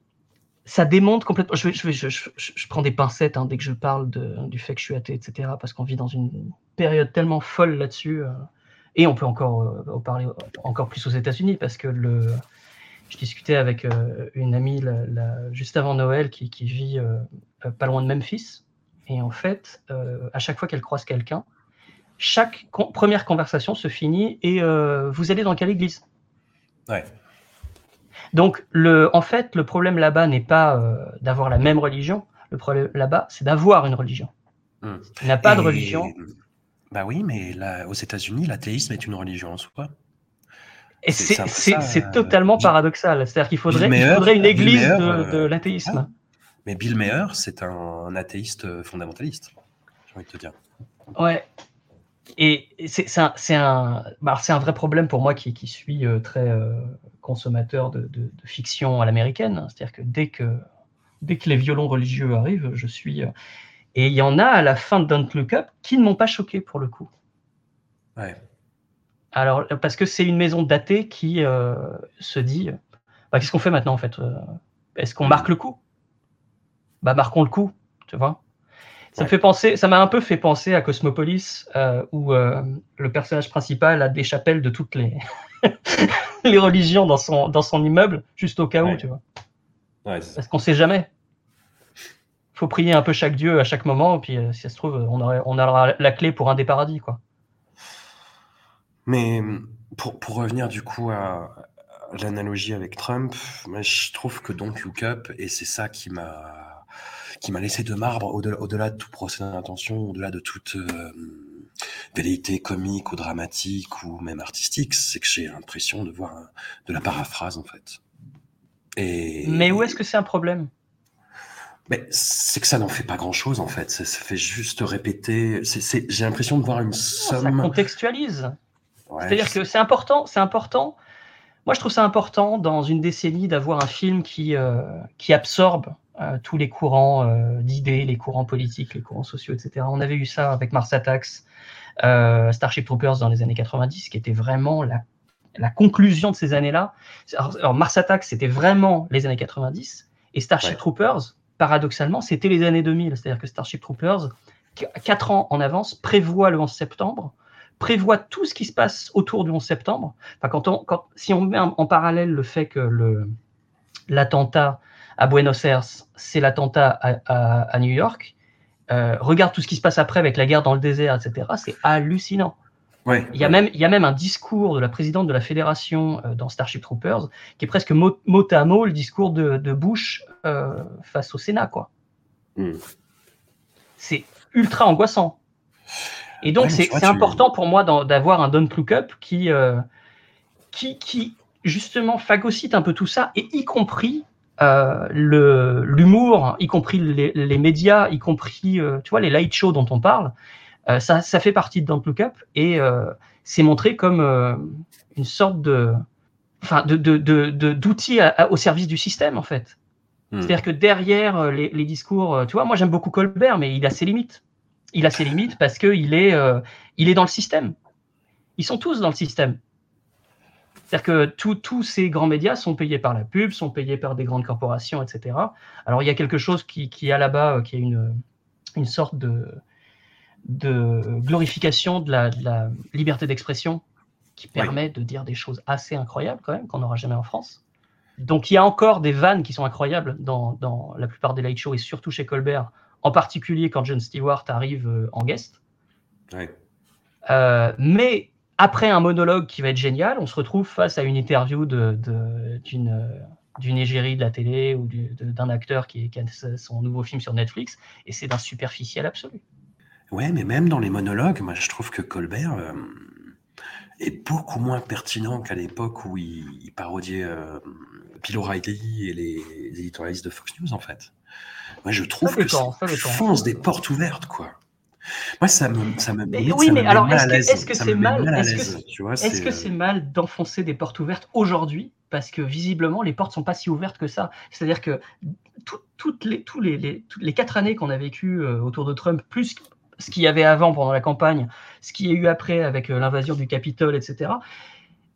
ça démontre complètement. Je, je, je, je- je- je prends des pincettes hein, dès que je parle de, du fait que je suis athée, etc. Parce qu'on vit dans une période tellement folle là-dessus. euh, et on peut encore euh, en parler encore plus aux États-Unis parce que le, je discutais avec euh, une amie la- la- juste avant Noël qui, qui vit euh, pas loin de Memphis. Et en fait, euh, à chaque fois qu'elle croise quelqu'un, chaque con- première conversation se finit et vous allez dans quelle église? Ouais. donc, le, en fait, le problème là-bas n'est pas d'avoir la même religion. Le problème là-bas, c'est d'avoir une religion. Hmm. Il n'y a pas de religion. Bah oui, mais là, aux États-Unis, l'athéisme est une religion en soi. Et c'est- euh, totalement paradoxal. C'est-à-dire qu'il faudrait, une église de, euh, de l'athéisme. Mais Bill Maher, c'est un athéiste fondamentaliste. J'ai envie de te dire. Ouais. Et c'est un, un, bah, un vrai problème pour moi qui, qui suis euh, très euh, consommateur de, de- de fiction à l'américaine. C'est-à-dire que dès, que dès que les violons religieux arrivent, je suis. euh, Et il y en a à la fin de Don't Look Up qui ne m'ont pas choqué pour le coup. Ouais. Alors, parce que c'est une maison datée qui euh, se dit bah, qu'est-ce qu'on fait maintenant en fait Euh, Est-ce qu'on marque le coup? Bah, marquons le coup, tu vois? Ça me fait penser, ça m'a un peu fait penser à Cosmopolis, euh, où euh, le personnage principal a des chapelles de toutes les, les religions dans son, dans son immeuble, juste au cas où, tu vois. Ouais. Parce qu'on sait jamais. faut prier un peu chaque dieu à chaque moment, et puis euh, si ça se trouve, on, aurait, on aura la clé pour un des paradis, quoi. Mais pour, pour revenir du coup à, à l'analogie avec Trump, moi, je trouve que Don't Look Up, et c'est ça qui m'a qui m'a laissé de marbre au-delà au-delà de tout procès d'intention, au-delà de toute euh, velléité comique ou dramatique ou même artistique, c'est que j'ai l'impression de voir un- de la paraphrase en fait. Et Mais où est-ce que c'est un problème? Mais c'est que ça n'en fait pas grand-chose en fait. Ça, ça fait juste répéter. c'est- c'est- J'ai l'impression de voir une Ça somme. contextualise. Ouais, C'est-à-dire que c'est important, c'est important. Moi, je trouve ça important dans une décennie d'avoir un film qui, euh, qui absorbe euh, tous les courants euh, d'idées, les courants politiques, les courants sociaux, etc. On avait eu ça avec Mars Attacks, Starship Troopers dans les années 90, qui était vraiment la, la conclusion de ces années-là. Alors, alors, Mars Attacks, c'était vraiment les années 90, et Starship Ouais. Troopers, paradoxalement, c'était les années 2000. C'est-à-dire que Starship Troopers, qu- quatre ans en avance, prévoit le 11 septembre, prévoit tout ce qui se passe autour du 11 septembre. Enfin, quand on, quand, si on met en, parallèle le fait que le, l'attentat à Buenos Aires, c'est l'attentat à, à- à New York, euh, regarde tout ce qui se passe après avec la guerre dans le désert, etc. C'est hallucinant. Ouais, Il y, a même, il y a même un discours de la présidente de la fédération euh, dans Starship Troopers qui est presque mot, mot à mot le discours de, de Bush euh, face au Sénat. quoi. Hmm. C'est ultra angoissant. Et donc, Ouais, c'est tu important pour moi d'en- d'avoir un Don't Look Up qui, euh, qui, qui, justement, phagocyte un peu tout ça, et y compris euh, le- l'humour, y compris les, les médias, y compris, euh, tu vois, les light shows dont on parle. Euh, ça, ça fait partie de Don't Look Up, et euh, c'est montré comme euh, une sorte de enfin de, de, à- au service du système en fait. Hmm. C'est-à-dire que derrière les, les discours, tu vois, moi j'aime beaucoup Colbert, mais il a ses limites. Il a ses limites parce qu'il est, euh, il est dans le système. Ils sont tous dans le système. C'est-à-dire que tous- ces grands médias sont payés par la pub, sont payés par des grandes corporations, etc. Alors il y a quelque chose qui, qui a là-bas, euh, qui est une, une sorte de, de glorification de la, de la liberté d'expression qui Oui. permet de dire des choses assez incroyables quand même qu'on n'aura jamais en France. Donc il y a encore des vannes qui sont incroyables dans, dans la plupart des light shows et surtout chez Colbert, en particulier quand Jon Stewart arrive euh, en guest. Ouais. Euh, mais après un monologue qui va être génial, on se retrouve face à une interview de- de- d'une euh, d'une égérie de la télé ou du- d'un acteur qui, qui a son nouveau film sur Netflix et c'est d'un superficiel absolu. Ouais, mais même dans les monologues, moi je trouve que Colbert euh, est beaucoup moins pertinent qu'à l'époque où il, il parodiait euh, Bill O'Reilly et les, les éditorialistes de Fox News en fait. Moi je trouve Ça que ça fonce des portes ouvertes quoi. Moi ça me ça me oui, ça mais alors, est-ce que- c'est mal Est-ce que c'est- mal d'enfoncer des portes ouvertes aujourd'hui Parce que visiblement, les portes sont pas si ouvertes que ça? C'est-à-dire que tout- toutes, les, tous les, les- toutes les quatre années qu'on a vécues euh, autour de Trump, plus ce qu'il y avait avant pendant la campagne, ce qu'il y a eu après avec euh, l'invasion du Capitole, etc.,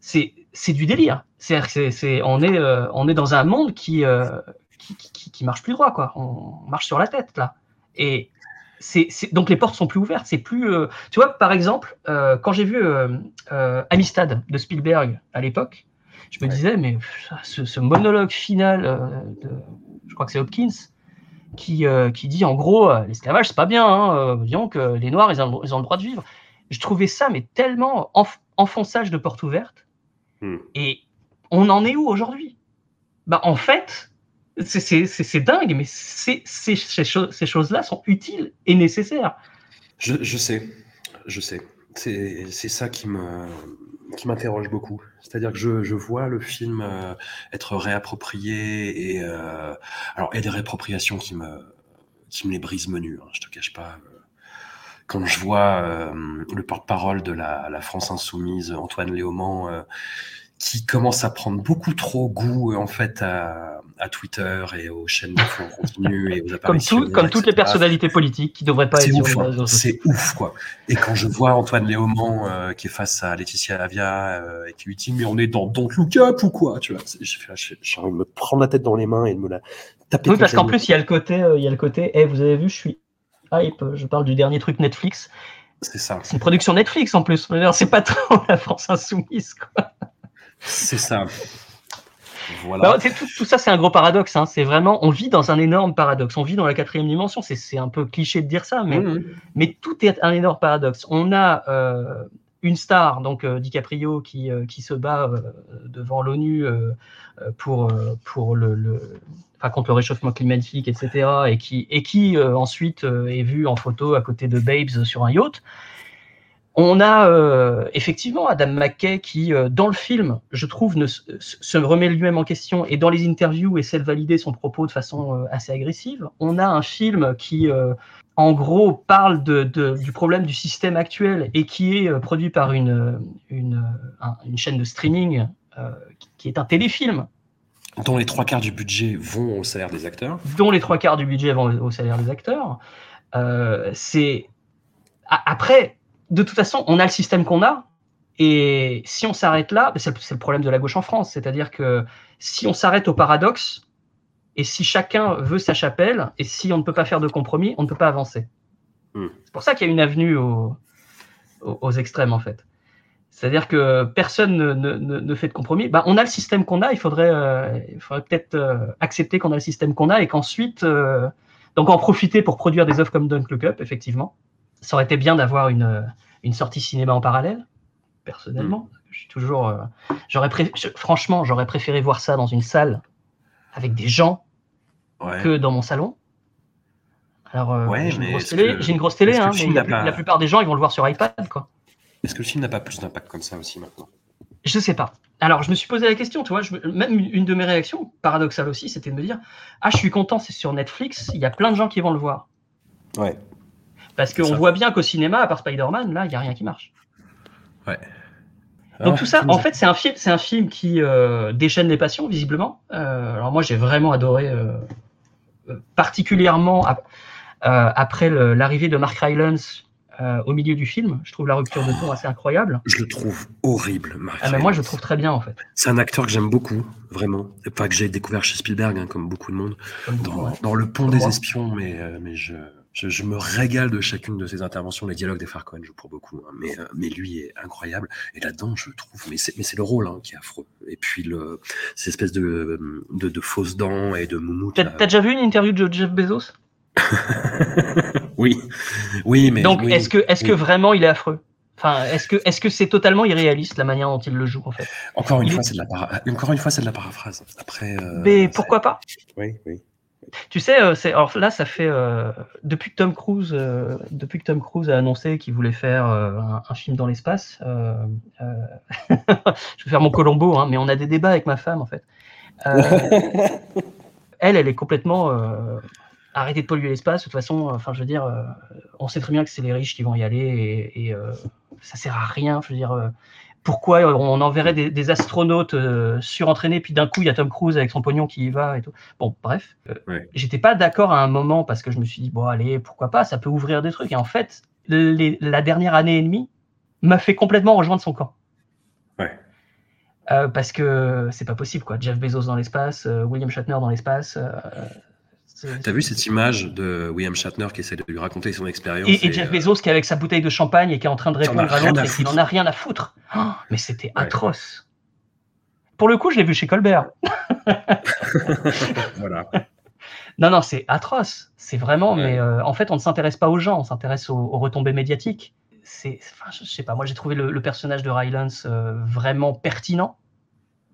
c'est c'est du délire. C'est- c'est- on, est, euh, on est dans un monde qui, euh, qui, qui, qui marche plus droit. Quoi. On marche sur la tête, là. Et c'est donc les portes sont plus ouvertes. C'est plus. euh, tu vois, par exemple, quand j'ai vu Amistad de Spielberg à l'époque, je me Ouais. disais, mais ce, ce monologue final de, je crois que c'est Hopkins, qui, qui dit en gros, l'esclavage c'est pas bien, hein, disons que les Noirs ils ont, ils ont le droit de vivre. Je trouvais ça mais tellement enf- enfonçage de porte ouverte. Hmm. Et on en est où aujourd'hui? Bah en fait, c'est- dingue, mais ces, choses- ces choses-là sont utiles et nécessaires. Je, je sais, je sais. C'est ça qui me qui m'interroge beaucoup. C'est-à-dire que je, je vois le film euh, être réapproprié et euh, alors a des réappropriations qui me qui me les brisent menu. Hein, je te cache pas. euh, Quand je vois euh, le porte-parole de la, la France insoumise, Antoine Léaumont, euh, qui commence à prendre beaucoup trop goût en fait à, à Twitter et aux chaînes d'infos en continu et aux Comme, tout, comme toutes les personnalités politiques qui devraient pas être ouf, hein. c'est ouf quoi. Et quand je vois Antoine Léaumont euh, qui est face à Laetitia Avia euh, et qui lui dit mais on est dans Don't Look Up ou quoi, tu vois, j'ai envie de me prendre la tête dans les mains et de me la taper. Oui, parce qu'en plus, il y a le côté, euh, il y a le côté, eh, vous avez vu, je suis hype, je parle du dernier truc Netflix. C'est ça, C'est une production Netflix en plus. C'est pas trop la France insoumise, quoi. c'est ça. Voilà. Bah, tout, tout ça, c'est un gros paradoxe. Hein. C'est vraiment, on vit dans un énorme paradoxe. On vit dans la quatrième dimension. C'est- un peu cliché de dire ça, mais, Mhm. mais tout est un énorme paradoxe. On a euh, une star, donc euh, DiCaprio, qui, euh, qui se bat euh, devant l'ONU pour, pour le, contre le réchauffement climatique, etc., et qui, et qui ensuite est vu en photo à côté de Babes sur un yacht. On a euh, effectivement Adam McKay qui, euh, dans le film, je trouve, ne, se- remet lui-même en question et dans les interviews essaie de valider son propos de façon euh, assez agressive. On a un film qui, en gros, parle de, de- du problème du système actuel et qui est produit par une, une, un- une chaîne de streaming qui- est un téléfilm Dont les trois quarts du budget vont au salaire des acteurs. dont les trois quarts du budget vont au, salaire des acteurs. C'est après, de toute façon, on a le système qu'on a, et si on s'arrête là, ben, c'est le, problème de la gauche en France, c'est-à-dire que si on s'arrête au paradoxe, et si chacun veut sa chapelle, et si on ne peut pas faire de compromis, on ne peut pas avancer. Hmm. C'est pour ça qu'il y a une avenue au- au- aux extrêmes, en fait. C'est-à-dire que personne ne, ne- ne- ne fait de compromis. Ben, on a le système qu'on a, il faudrait, euh, faudrait peut-être euh, accepter qu'on a le système qu'on a et qu'ensuite, euh, donc en profiter pour produire des œuvres comme Don't Look Up, effectivement. Ça aurait été bien d'avoir une, une sortie cinéma en parallèle, personnellement. Je suis toujours, euh, j'aurais franchement, j'aurais préféré voir ça dans une salle avec des gens Ouais. que dans mon salon. Alors, euh, Ouais, j'ai, une grosse télé, que- une grosse télé, hein, mais la, pas- plupart des gens, ils vont le voir sur iPad, quoi. Est-ce que le film n'a pas plus d'impact comme ça aussi maintenant? Je sais pas. Alors, je me suis posé la question, tu vois, je même une de mes réactions, paradoxale aussi, c'était de me dire Ah, je suis content, c'est sur Netflix, il y a plein de gens qui vont le voir. Ouais. Parce qu'on voit bien qu'au cinéma, à part Spider-Man, là, il n'y a rien qui marche. Ouais. Donc Ah, tout ça, film, en fait, c'est un film, c'est un film qui euh, déchaîne les passions, visiblement. Euh, alors moi, j'ai vraiment adoré, euh, particulièrement ap- euh, après l'arrivée de Mark Rylance euh, au milieu du film. Je trouve la rupture de ton assez incroyable. Je le trouve horrible, Mark Ah, mais moi, je le trouve très bien, en fait. C'est un acteur que j'aime beaucoup, vraiment. Enfin, que j'ai découvert chez Spielberg, hein, comme beaucoup de monde, dans, ouais. dans Le Pont des. Espions, mais, euh, mais je, je, je me régale de chacune de ses interventions. Les dialogues des Cohen jouent pour beaucoup, hein, mais, euh, mais lui est incroyable. Et là-dedans, je trouve, mais c'est, mais c'est le rôle hein, qui est affreux. Et puis, le, ces espèces de, de, de fausses dents et de moumoutes. T'as déjà vu une interview de Jeff Bezos? Oui, oui, mais. Donc, oui, est-ce que, est-ce que vraiment il est affreux? Enfin, est-ce que, est-ce que c'est totalement irréaliste la manière dont il le joue en fait? Encore une il fois, est- c'est de la para- encore une fois, c'est de la paraphrase. Après. euh, Mais pourquoi pas? Oui, oui. Tu sais, euh, alors là, ça fait euh, depuis que Tom Cruise, euh, depuis que Tom Cruise a annoncé qu'il voulait faire euh, un, un film dans l'espace. euh, euh, je vais faire mon Colombo, hein, mais on a des débats avec ma femme en fait. Euh, elle, elle est complètement euh, arrêtée de polluer l'espace. De toute façon, enfin, je veux dire, euh, on sait très bien que c'est les riches qui vont y aller et, et, euh, ça sert à rien. Je veux dire. Pourquoi on enverrait des, des astronautes euh, surentraînés, puis d'un coup il y a Tom Cruise avec son pognon qui y va et tout. Bon, bref, euh, Ouais. j'étais pas d'accord à un moment parce que je me suis dit bon allez pourquoi pas, ça peut ouvrir des trucs. Et en fait, les- la dernière année et demie m'a fait complètement rejoindre son camp. Ouais. Euh, parce que c'est pas possible quoi. Jeff Bezos dans l'espace, euh, William Shatner dans l'espace. T'as vu cette image de William Shatner qui essaie de lui raconter son expérience et, et Jeff euh, Bezos qui est avec sa bouteille de champagne et qui est en train de répondre à l'autre et qui n'en a rien à foutre. Oh, mais c'était atroce. Pour le coup, je l'ai vu chez Colbert. Voilà. Non, non, c'est atroce. C'est vraiment, Ouais. mais euh, en fait, on ne s'intéresse pas aux gens, on s'intéresse aux, aux retombées médiatiques. C'est, enfin, je, je sais pas, moi j'ai trouvé le, le personnage de Rylance euh, vraiment pertinent.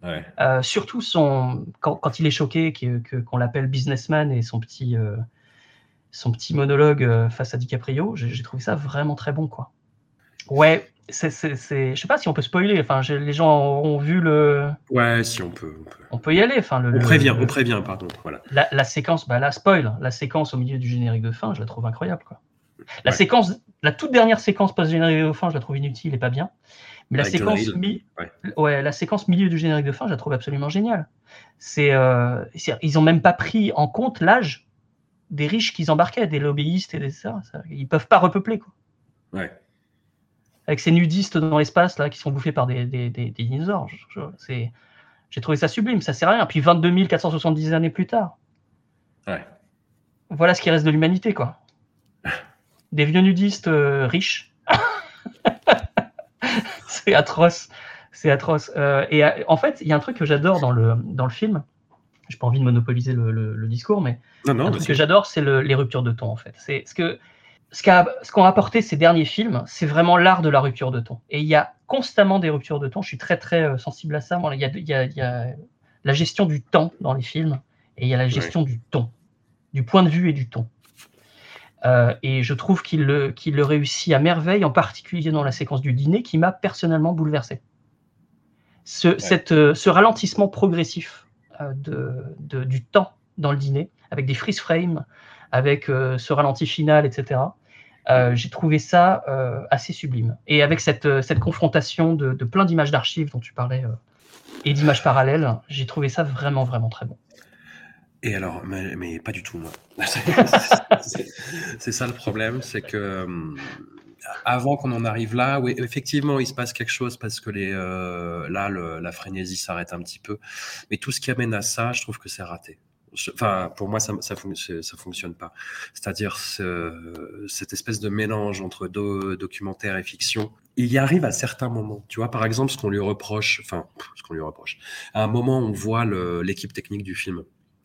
Ouais. Euh, surtout son, quand, quand il est choqué, qu'on l'appelle businessman et son petit, euh, son petit monologue euh, face à DiCaprio, j'ai trouvé ça vraiment très bon, quoi. Ouais, c'est, je sais pas si on peut spoiler. Enfin, les gens ont vu le, Ouais, si on peut. On, peut. on peut y aller. Enfin, le, On prévient, le- on prévient, pardon. Voilà. la, la séquence, bah la spoil, la séquence au milieu du générique de fin, je la trouve incroyable. Quoi. La Ouais. séquence, la toute dernière séquence post générique de fin, je la trouve inutile et pas bien. Mais la séquence, Hill. mi- Ouais. ouais, la séquence milieu du générique de fin, je la trouve absolument géniale. C'est, euh, ils ont même pas pris en compte l'âge des riches qu'ils embarquaient, des lobbyistes et des ça. ça. Ils peuvent pas repeupler quoi. Ouais. Avec ces nudistes dans l'espace là qui sont bouffés par des, des, des- des dinosaures. C'est, j'ai trouvé ça sublime. Ça sert à rien. Puis 22 470 années plus tard, Ouais. voilà ce qui reste de l'humanité quoi. Des vieux nudistes euh, riches. c'est atroce. C'est atroce. Euh, et euh, en fait, il y a un truc que j'adore dans le, dans le film. J'ai pas envie de monopoliser le, le- le discours, mais Non, non, un mais truc que j'adore, c'est le- les ruptures de ton, en fait. C'est ce que ce qu'ont apporté ces derniers films, c'est vraiment l'art de la rupture de ton. Et il y a constamment des ruptures de ton. Je suis très très euh, sensible à ça. Moi, il y a, il y a- il y a la gestion du temps dans les films et il y a la gestion du ton, du point de vue et du ton. Euh, et je trouve qu'il le, qu'il le réussit à merveille, en particulier dans la séquence du dîner, qui m'a personnellement bouleversé. Ce, cette, euh, ce ralentissement progressif euh, de, de- du temps dans le dîner, avec des freeze frames, avec ce ralenti final, etc. J'ai trouvé ça assez sublime. Et avec cette, cette confrontation de, de plein d'images d'archives dont tu parlais et d'images parallèles, j'ai trouvé ça vraiment, vraiment très bon. Et alors, mais, pas du tout, moi. c'est ça le problème, c'est que hum, avant qu'on en arrive là, oui, effectivement, il se passe quelque chose parce que les, euh, là, la frénésie s'arrête un petit peu. Mais tout ce qui amène à ça, je trouve que c'est raté. Enfin, pour moi, ça, ça, fonctionne pas. C'est-à-dire ce- cette espèce de mélange entre do- documentaire et fiction. Il y arrive à certains moments. Tu vois, par exemple, ce qu'on lui reproche, enfin, ce qu'on lui reproche. À un moment, on voit l'équipe technique du film.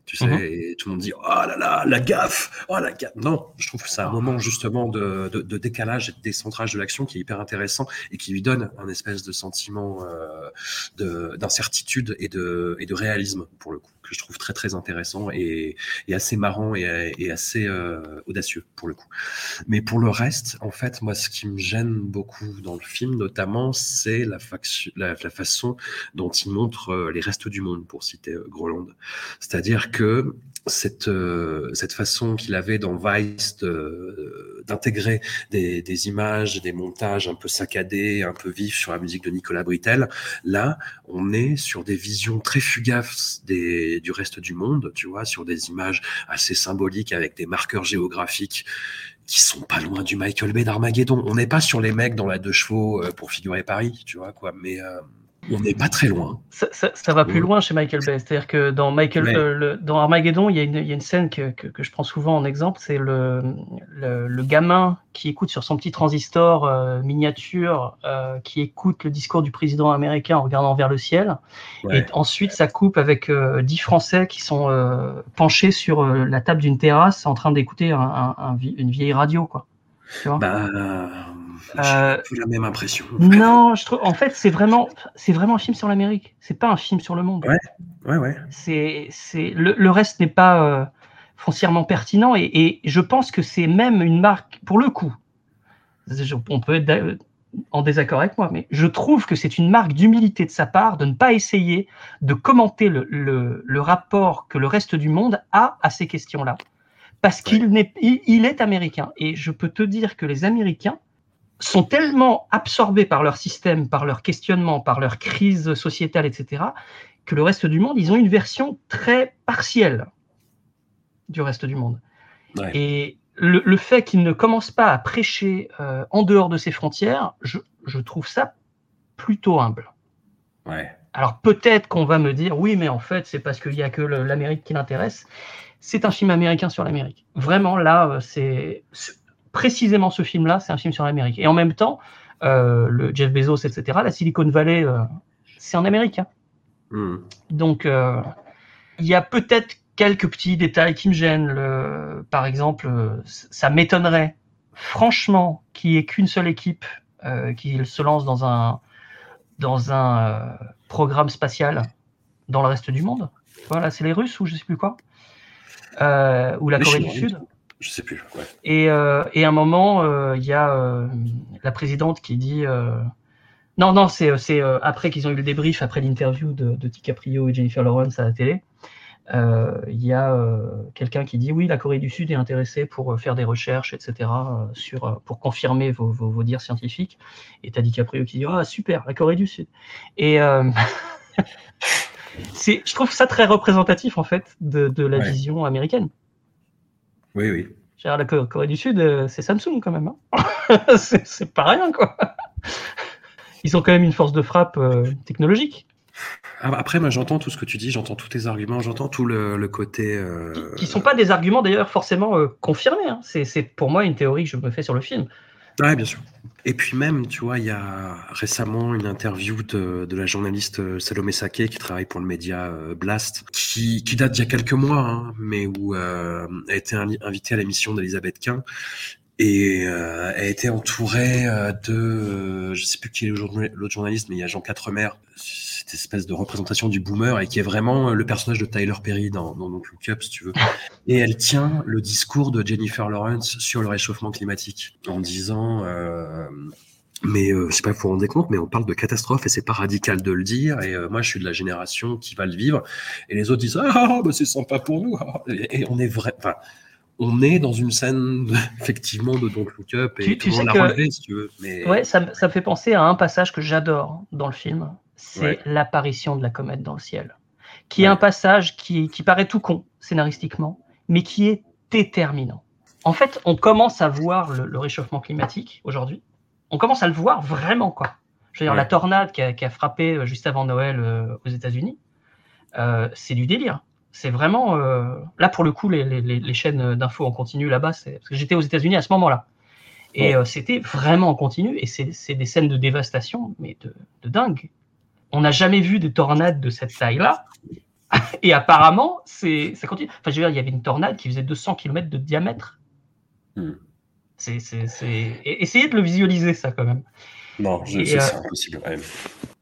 Tu sais, Mhm. et tout le monde dit Oh là là, la gaffe! Oh la gaffe! Non, je trouve que c'est un moment justement de, de, de décalage et de décentrage de l'action qui est hyper intéressant et qui lui donne un espèce de sentiment euh, de- d'incertitude et de, et de réalisme, pour le coup, que je trouve très très intéressant et, assez marrant et, assez euh, audacieux, pour le coup. Mais pour le reste, en fait, moi, ce qui me gêne beaucoup dans le film, notamment, c'est la, façon dont il montre euh, les restes du monde, pour citer euh, Groland. C'est-à-dire que cette, cette façon qu'il avait dans Vice d'intégrer des, des images, des montages un peu saccadés, un peu vifs sur la musique de Nicolas Britel, là, on est sur des visions très fugaces des, du reste du monde, tu vois, sur des images assez symboliques avec des marqueurs géographiques qui sont pas loin du Michael Bay d'Armageddon. On n'est pas sur les mecs dans la deux chevaux euh, pour figurer Paris, tu vois, quoi, mais euh, on n'est pas très loin. Ça, ça- ça va plus loin chez Michael Bay. C'est-à-dire que dans, Michael, Ouais. euh, le- dans Armageddon, il y, a une, il y a une scène que, que- que je prends souvent en exemple. C'est le, le, le gamin qui écoute sur son petit transistor euh, miniature, euh, qui écoute le discours du président américain en regardant vers le ciel. Ouais. Et ensuite, ça coupe avec dix Français qui sont penchés sur la table d'une terrasse en train d'écouter un- un- un vie- une vieille radio. Quoi. Tu vois? Bah, euh, j'ai la même impression. non, je trouve, en fait, c'est vraiment, c'est vraiment un film sur l'Amérique. C'est pas un film sur le monde. Ouais. Ouais, ouais. c'est, c'est, le, le reste n'est pas euh, foncièrement pertinent et, et je pense que c'est même une marque, pour le coup, je- on peut être en désaccord avec moi, mais je trouve que c'est une marque d'humilité de sa part de ne pas essayer de commenter le, le- le rapport que le reste du monde a à ces questions-là. Parce qu'il n'est, il, il est américain. Et je peux te dire que les Américains sont tellement absorbés par leur système, par leur questionnement, par leur crise sociétale, etc., que le reste du monde, ils ont une version très partielle du reste du monde. Ouais. Et le, le fait qu'ils ne commencent pas à prêcher euh, en dehors de ces frontières, je, je trouve ça plutôt humble. Ouais. Alors peut-être qu'on va me dire, oui, mais en fait, c'est parce qu'il n'y a que l'Amérique qui l'intéresse. C'est un film américain sur l'Amérique. Vraiment, là, euh, c'est- précisément ce film-là, c'est un film sur l'Amérique. Et en même temps, euh, le Jeff Bezos, etc., la Silicon Valley, euh, c'est en Amérique. hein. Hmm. Donc, euh, il y a peut-être quelques petits détails qui me gênent. Le- par exemple, ça m'étonnerait, franchement, qu'il n'y ait qu'une seule équipe qui se lance dans un, dans un programme spatial dans le reste du monde. Voilà, c'est les Russes ou je sais plus quoi. Euh, ou la Corée du Sud. Je sais plus. Ouais. Et, euh, et à un moment, euh, il y a euh, la présidente qui dit. euh, Non, non, c'est c'est, euh, après qu'ils ont eu le débrief, après l'interview de, de DiCaprio et Jennifer Lawrence à la télé. euh, il y a euh, quelqu'un qui dit oui, la Corée du Sud est intéressée pour faire des recherches, etc., sur, pour confirmer vos, vos, vos dires scientifiques. Et tu as DiCaprio qui dit ah super, la Corée du Sud. Et c'est, je trouve ça très représentatif en fait de, de la Ouais. vision américaine. Oui, oui. La Co- Corée du Sud, euh, c'est Samsung quand même. hein. c'est, pas rien quoi. Ils ont quand même une force de frappe euh, technologique. Ah, Après, moi, j'entends tout ce que tu dis, j'entends tous tes arguments, j'entends tout le, le côté. euh, qui sont pas des arguments d'ailleurs forcément euh, confirmés. hein. C'est pour moi une théorie que je me fais sur le film. Ouais, bien sûr. Et puis même, tu vois, il y a récemment une interview de, la journaliste euh, Salomé Sake qui travaille pour le média euh, Blast, qui, date d'il y a quelques mois, hein, mais où euh, elle a été invi- invitée à l'émission d'Elisabeth Quint. Et euh, a été entourée euh, de, je sais plus qui est l'autre journaliste, mais il y a Jean Quatremer, cette espèce de représentation du boomer et qui est vraiment euh, le personnage de Tyler Perry dans, dans Don't Look Up, si tu veux. Et elle tient le discours de Jennifer Lawrence sur le réchauffement climatique en disant euh, mais euh, je sais pas si vous vous rendez compte, mais on parle de catastrophe et c'est pas radical de le dire. Et euh, moi, je suis de la génération qui va le vivre. Et les autres disent ah bah c'est sympa pour nous. Et, et on est vrai. Enfin, on est dans une scène effectivement de Don't Look Up et Tu- tout tu sais l'a que- si tu veux. Mais Ouais, ça, ça me fait penser à un passage que j'adore dans le film. C'est Ouais. l'apparition de la comète dans le ciel. Qui est un passage qui, qui paraît tout con, scénaristiquement, mais qui est déterminant. En fait, on commence à voir le, le réchauffement climatique aujourd'hui. On commence à le voir vraiment, quoi. Je veux dire, Ouais. la tornade qui a, qui a frappé euh, juste avant Noël euh, aux États-Unis, euh, c'est du délire. C'est vraiment. euh, Là, pour le coup, les, les- chaînes d'infos en continu là-bas, c'est- parce que j'étais aux États-Unis à ce moment-là. Et Ouais. c'était vraiment en continu. Et c'est c'est des scènes de dévastation, mais de, de dingue. On n'a jamais vu des tornades de cette taille-là. Et apparemment, c'est ça continue. Enfin, je veux dire, il y avait une tornade qui faisait 200 km de diamètre. Hmm. C'est, c'est, Essayez de le visualiser, ça, quand même. non, je, c'est euh, impossible. ouais.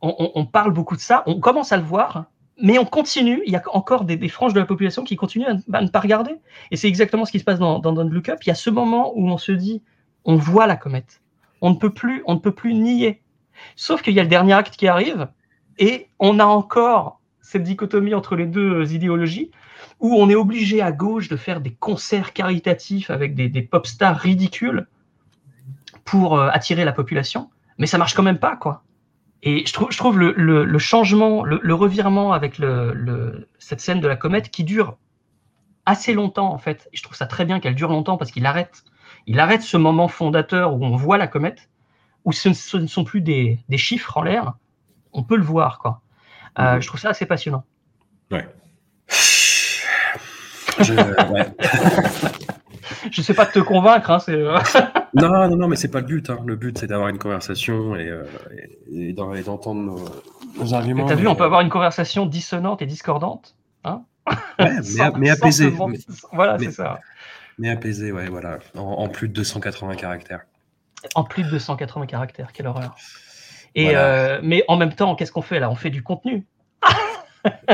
On, on- on parle beaucoup de ça, on commence à le voir, mais on continue. Il y a encore des, des franges de la population qui continuent à, ne- à ne pas regarder. Et c'est exactement ce qui se passe dans, dans Don't Look Up. Il y a ce moment où on se dit, on voit la comète. On ne peut plus, on ne peut plus nier. Sauf qu'il y a le dernier acte qui arrive, et on a encore cette dichotomie entre les deux euh, idéologies, où on est obligé à gauche de faire des concerts caritatifs avec des, des pop stars ridicules pour euh, attirer la population, mais ça marche quand même pas, quoi. Et je trouve, je trouve le, changement, le, revirement avec cette scène de la comète qui dure assez longtemps, en fait. Et je trouve ça très bien qu'elle dure longtemps parce qu'il arrête, il arrête ce moment fondateur où on voit la comète, où ce ne, sont plus des chiffres en l'air, on peut le voir, quoi. Euh, Mhm. Je trouve ça assez passionnant. Ouais. Je- ouais. Je sais pas te convaincre, hein, c'est. euh, Non, non, non, mais c'est pas le but. hein. Le but, c'est d'avoir une conversation et, euh, et, et d'entendre nos, nos arguments. T'as vu, mais- on peut avoir une conversation dissonante et discordante. Ouais, mais, sans- mais sans apaisé. se vendre- Mais, Voilà, mais- c'est ça. mais apaisé, ouais, voilà. En, en plus de 280 caractères. En plus de 280 caractères, quelle horreur. Et Voilà. euh, mais en même temps, qu'est-ce qu'on fait là? On fait du contenu.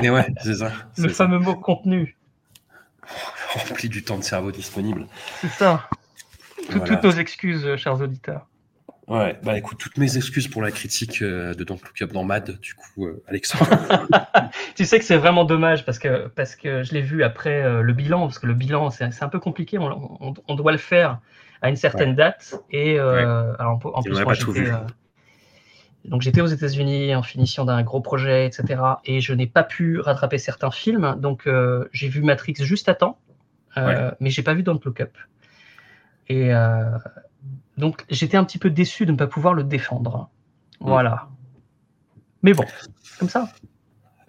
Mais ouais, c'est ça. Le ça. fameux mot contenu. Rempli du temps de cerveau disponible. C'est ça. Tout- Voilà. Toutes nos excuses, euh, chers auditeurs. Ouais, bah écoute, toutes mes excuses pour la critique euh, de Don't Look Up dans Mad, du coup, euh, Alexandre. Tu sais que c'est vraiment dommage parce que, parce que je l'ai vu après euh, le bilan, parce que le bilan, c'est un peu compliqué. On, on- on doit le faire à une certaine date. Et euh, alors, en, en plus, moi, pas tout j'étais, vu. Donc j'étais aux États-Unis en finition d'un gros projet, etc. Et je n'ai pas pu rattraper certains films. Donc euh, j'ai vu Matrix juste à temps, euh, mais j'ai pas vu Don't Look Up. Et euh, donc j'étais un petit peu déçu de ne pas pouvoir le défendre. Voilà. Mais bon, comme ça.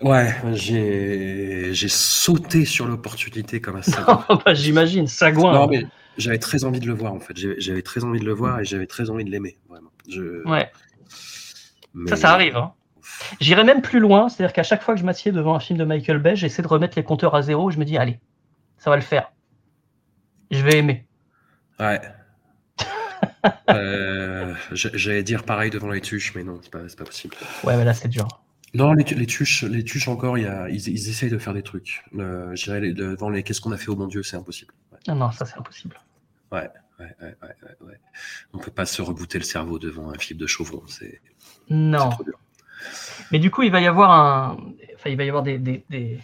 Ouais, j'ai j'ai sauté sur l'opportunité comme un savant. Bah, J'imagine, sagouin. Non, mais j'avais très envie de le voir en fait. J'avais j'avais très envie de le voir et j'avais très envie de l'aimer, vraiment. Je... Ouais, mais- ça, ça arrive. hein. J'irai même plus loin, c'est-à-dire qu'à chaque fois que je m'assieds devant un film de Michael Bay, j'essaie de remettre les compteurs à zéro et je me dis, allez, ça va le faire. Je vais aimer. Ouais. Euh, J'allais dire pareil devant les tuches, mais non, c'est pas, pas possible. Ouais, mais là, c'est dur. Non, les, tu- les tuches, les tuches encore, il y a, ils, ils essayent de faire des trucs. Euh, je dirais devant les qu'est-ce qu'on a fait au bon Dieu, c'est impossible. Ouais, Non, non, ça, c'est impossible. ouais, ouais, ouais. On peut pas se rebooter le cerveau devant un film de Chauvron, c'est Non. trop dur. Mais du coup, il va y avoir un. Enfin, il va y avoir des, des, des-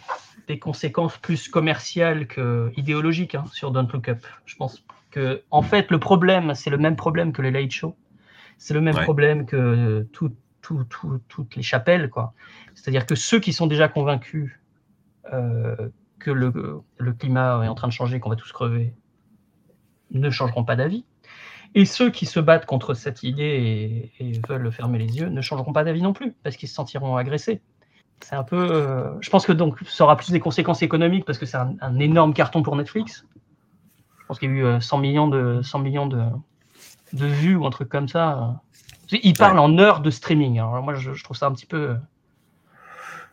des conséquences plus commerciales que idéologiques hein, sur Don't Look Up. Je pense que, en fait, le problème, c'est le même problème que les late show. C'est le même problème que tout- tout- tout- toutes les chapelles, quoi. C'est-à-dire que ceux qui sont déjà convaincus euh, que le, le climat est en train de changer, qu'on va tous crever, ne changeront pas d'avis. Et ceux qui se battent contre cette idée et, et veulent fermer les yeux ne changeront pas d'avis non plus, parce qu'ils se sentiront agressés. C'est un peu. euh, je pense que donc ça aura plus des conséquences économiques parce que c'est un, un énorme carton pour Netflix. Je pense qu'il y a eu euh, 100 millions de 100 millions de, de vues ou un truc comme ça. Ils parlent en heures de streaming. Alors moi, je, je trouve ça un petit peu.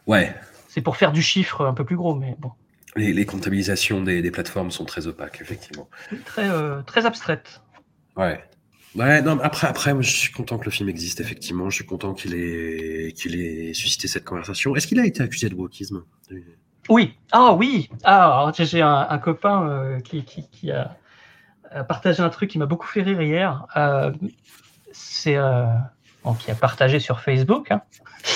Ouais, C'est pour faire du chiffre un peu plus gros, mais bon, les, les comptabilisations des, des plateformes sont très opaques, effectivement. très euh, très abstraite. Ouais. Ouais, non, après, après, moi, je suis content que le film existe, effectivement. Je suis content qu'il ait, qu'il ait suscité cette conversation. Est-ce qu'il a été accusé de wokisme? Oui, ah oui, ah j'ai- un, un copain euh, qui, qui, qui a, a partagé un truc qui m'a beaucoup fait rire hier. Euh, c'est qui a partagé sur Facebook. hein.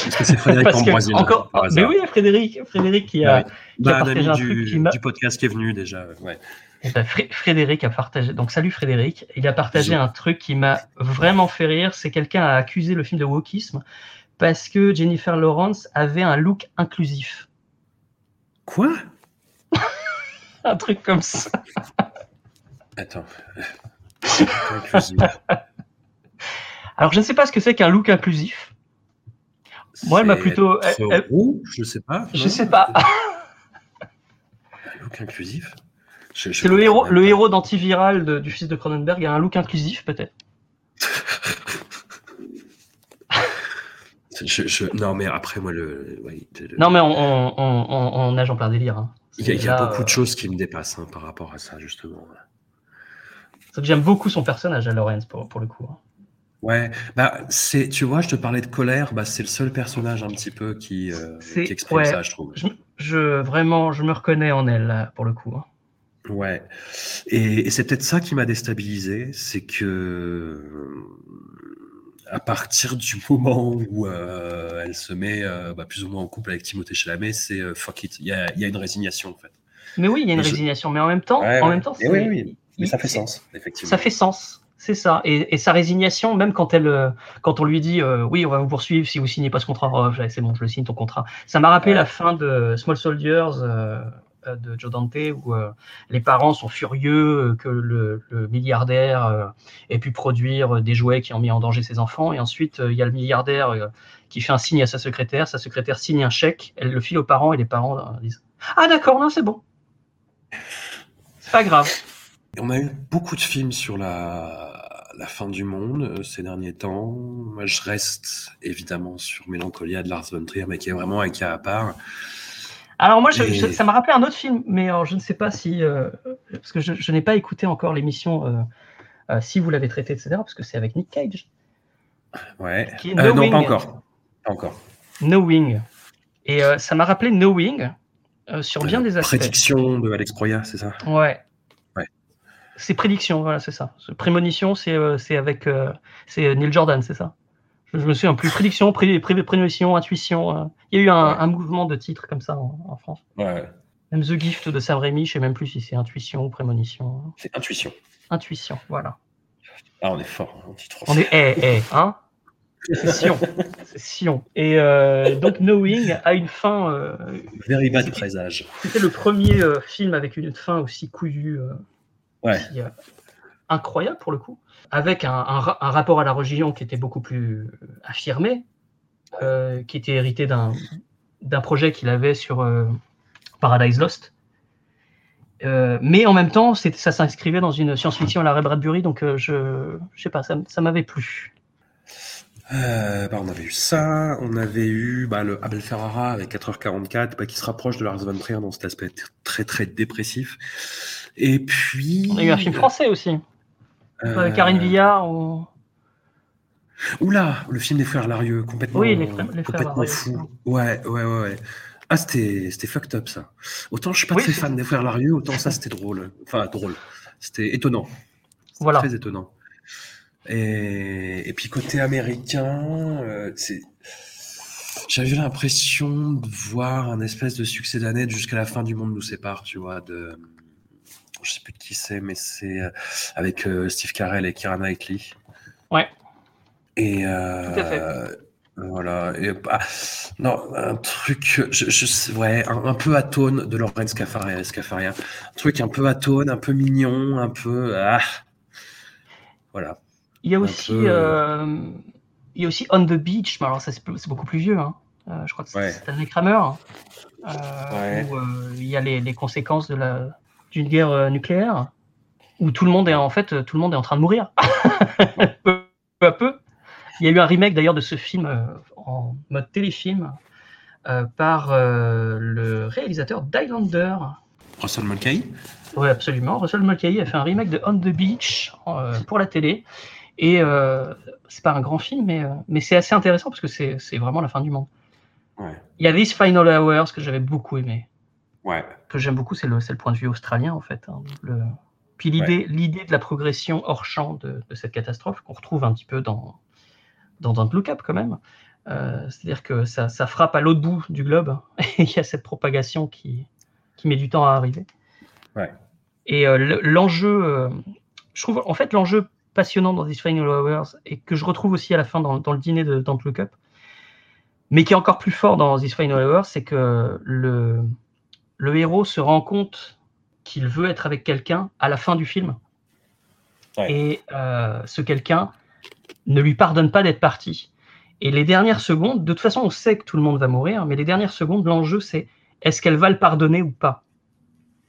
Est-ce que c'est Frédéric Parce Ambroisine encore, par mais oui, Frédéric, Frédéric qui a, Ouais. qui a Bah, un partagé ami un du, truc qui m'a. du podcast qui est venu déjà. Ouais. Eh ben, Fré- Frédéric a partagé. Donc salut Frédéric. Il a partagé un truc qui m'a vraiment fait rire. C'est quelqu'un a accusé le film de wokisme parce que Jennifer Lawrence avait un look inclusif. Quoi? Un truc comme ça. Attends. Inclusif. Alors je ne sais pas ce que c'est qu'un look inclusif. Moi, elle m'a plutôt- elle- je sais pas. Je non sais pas. Un look inclusif. C'est le héros, le héros d'antiviral du fils de Cronenberg a un look inclusif peut-être. Je- je- Non, mais après, moi, le. ouais, le- Non mais on, on, on, on- on nage en plein délire. hein. Il y a, il y a Là, beaucoup de euh, choses qui me dépassent hein, par rapport à ça, justement. J'aime beaucoup son personnage à Lawrence pour, pour le coup. Ouais, bah, c'est, tu vois, je te parlais de colère, bah, c'est le seul personnage un petit peu qui, euh, C'est- qui exprime ouais. ça, je trouve. Je, je- vraiment, je me reconnais en elle là, pour le coup. hein. Ouais. Et, et c'est peut-être ça qui m'a déstabilisé, c'est que euh, à partir du moment où euh, elle se met euh, bah, plus ou moins en couple avec Timothée Chalamet, c'est euh, fuck it. Il y a, il y a une résignation en fait. Mais oui, il y a une Et je- résignation, mais en même temps, Ouais, en ouais. même temps, Et oui, c'est- oui, Mais il- ça fait c'est- sens, effectivement. Ça fait sens, c'est ça. Et, et sa résignation, même quand elle, euh, quand on lui dit, euh, oui, on va vous poursuivre si vous signez pas ce contrat, oh, c'est bon, je le signe ton contrat. Ça m'a rappelé Ouais. la fin de Small Soldiers euh, de Joe Dante, où euh, les parents sont furieux que le, le milliardaire ait pu produire des jouets qui ont mis en danger ses enfants. Et ensuite, il y a le milliardaire qui fait un signe à sa secrétaire, sa secrétaire signe un chèque, elle le file aux parents et les parents disent, ah d'accord, non, c'est bon. C'est pas grave. On a eu beaucoup de films sur la, la fin du monde euh, ces derniers temps. Moi, je reste évidemment sur Mélancolia de Lars von Trier, mais qui est vraiment un cas à part. Alors moi, je- Et- je- ça m'a rappelé un autre film, mais alors, je ne sais pas si... euh, parce que je, je n'ai pas écouté encore l'émission, euh, euh, si vous l'avez traité, etc., parce que c'est avec Nick Cage. Ouais. Qui est Euh, non, pas encore. Pas encore. Knowing. Et euh, ça m'a rappelé Knowing euh, sur bien des aspects. Prédiction de Alex Proya, c'est ça? Ouais. C'est prédiction, voilà, c'est ça. Ce- Prémonition, c'est euh, avec... euh, c'est Neil Jordan, c'est ça je, je me souviens plus. Prédiction, pré, pré- prémonition, intuition. euh. Il y a eu un, Ouais. un mouvement de titres comme ça en, en France. Ouais. Même The Gift de Sam Raimi, je sais même plus si c'est intuition ou prémonition. C'est intuition. Intuition, voilà. Ah, on est fort en titre. On est eh, eh, hein C'est Sion. C'est Sion. Et euh, donc Knowing a une fin. euh, Very bad présage. C'était le premier euh, film avec une fin aussi couillue, euh, Ouais. euh, incroyable pour le coup, avec un, un ra- un rapport à la religion qui était beaucoup plus affirmé, euh, qui était hérité d'un projet qu'il avait sur euh, Paradise Lost. Euh, mais en même temps, ça s'inscrivait dans une science-fiction à la Ray Bradbury, donc euh, je, je sais pas, ça, m'avait plu. Euh, bah, on avait eu ça, on avait eu bah, le Abel Ferrara avec 4h44 bah, qui se rapproche de Lars von Trier dans cet aspect très très dépressif. Et puis. On a eu un film français aussi, euh, Karine Villard. Ou... Oula, le film des frères Larieux, complètement, Oui, les frères- les frères complètement Larieux. fou. Ouais, ouais, ouais, ouais. Ah, c'était fucked up ça. Autant je suis pas Oui, très fan des frères Larieux, autant ça c'était drôle. Enfin, drôle. C'était étonnant. Voilà. Très étonnant. Et, et puis côté américain, euh, c'est J'avais l'impression de voir un espèce de succès d'année jusqu'à la fin du monde nous sépare, tu vois, de je sais plus de qui c'est, mais c'est euh, avec euh, Steve Carell et Kira Knightley. Ouais. Et Tout à fait. euh, voilà. Et, bah, non, un truc, je, je- ouais, un, un peu atone de Lauren Scafaria, Scafaria. Un truc un peu atone, un peu mignon, un peu. Ah. Voilà. Il y a Un aussi, peu, euh, il y a aussi On the Beach, mais alors ça c'est c'est beaucoup plus vieux. Hein. Euh, je crois que c'est Ouais. Stanley Kramer. hein. Euh, Ouais. Où euh, il y a les, les conséquences de la d'une guerre euh, nucléaire, où tout le monde est en fait euh, tout le monde est en train de mourir peu, à peu. Il y a eu un remake d'ailleurs de ce film euh, en mode téléfilm euh, par euh, le réalisateur d'Highlander. Russell Mulcahy. Oui, absolument. Russell Mulcahy a fait un remake de On the Beach euh, pour la télé. Et c'est pas un grand film, mais, mais c'est assez intéressant parce que c'est c'est vraiment la fin du monde. Ouais. Il y a This Final Hours que j'avais beaucoup aimé. Ouais. Que j'aime beaucoup, c'est le, c'est le point de vue australien en fait. hein. Le- Puis l'idée l'idée de la progression hors champ de, de cette catastrophe qu'on retrouve un petit peu dans, dans Don't Look Up quand même. Euh, C'est-à-dire que ça, ça frappe à l'autre bout du globe et il y a cette propagation qui, qui met du temps à arriver. Ouais. Et euh, le- l'enjeu, euh, je trouve en fait l'enjeu passionnant dans This Final Hours et que je retrouve aussi à la fin dans, dans le dîner de Don't Look Up, mais qui est encore plus fort dans This Final Hours, c'est que le, le héros se rend compte qu'il veut être avec quelqu'un à la fin du film. Ouais. Et euh, ce quelqu'un ne lui pardonne pas d'être parti. Et les dernières secondes, de toute façon, on sait que tout le monde va mourir, mais les dernières secondes, l'enjeu, c'est est-ce qu'elle va le pardonner ou pas?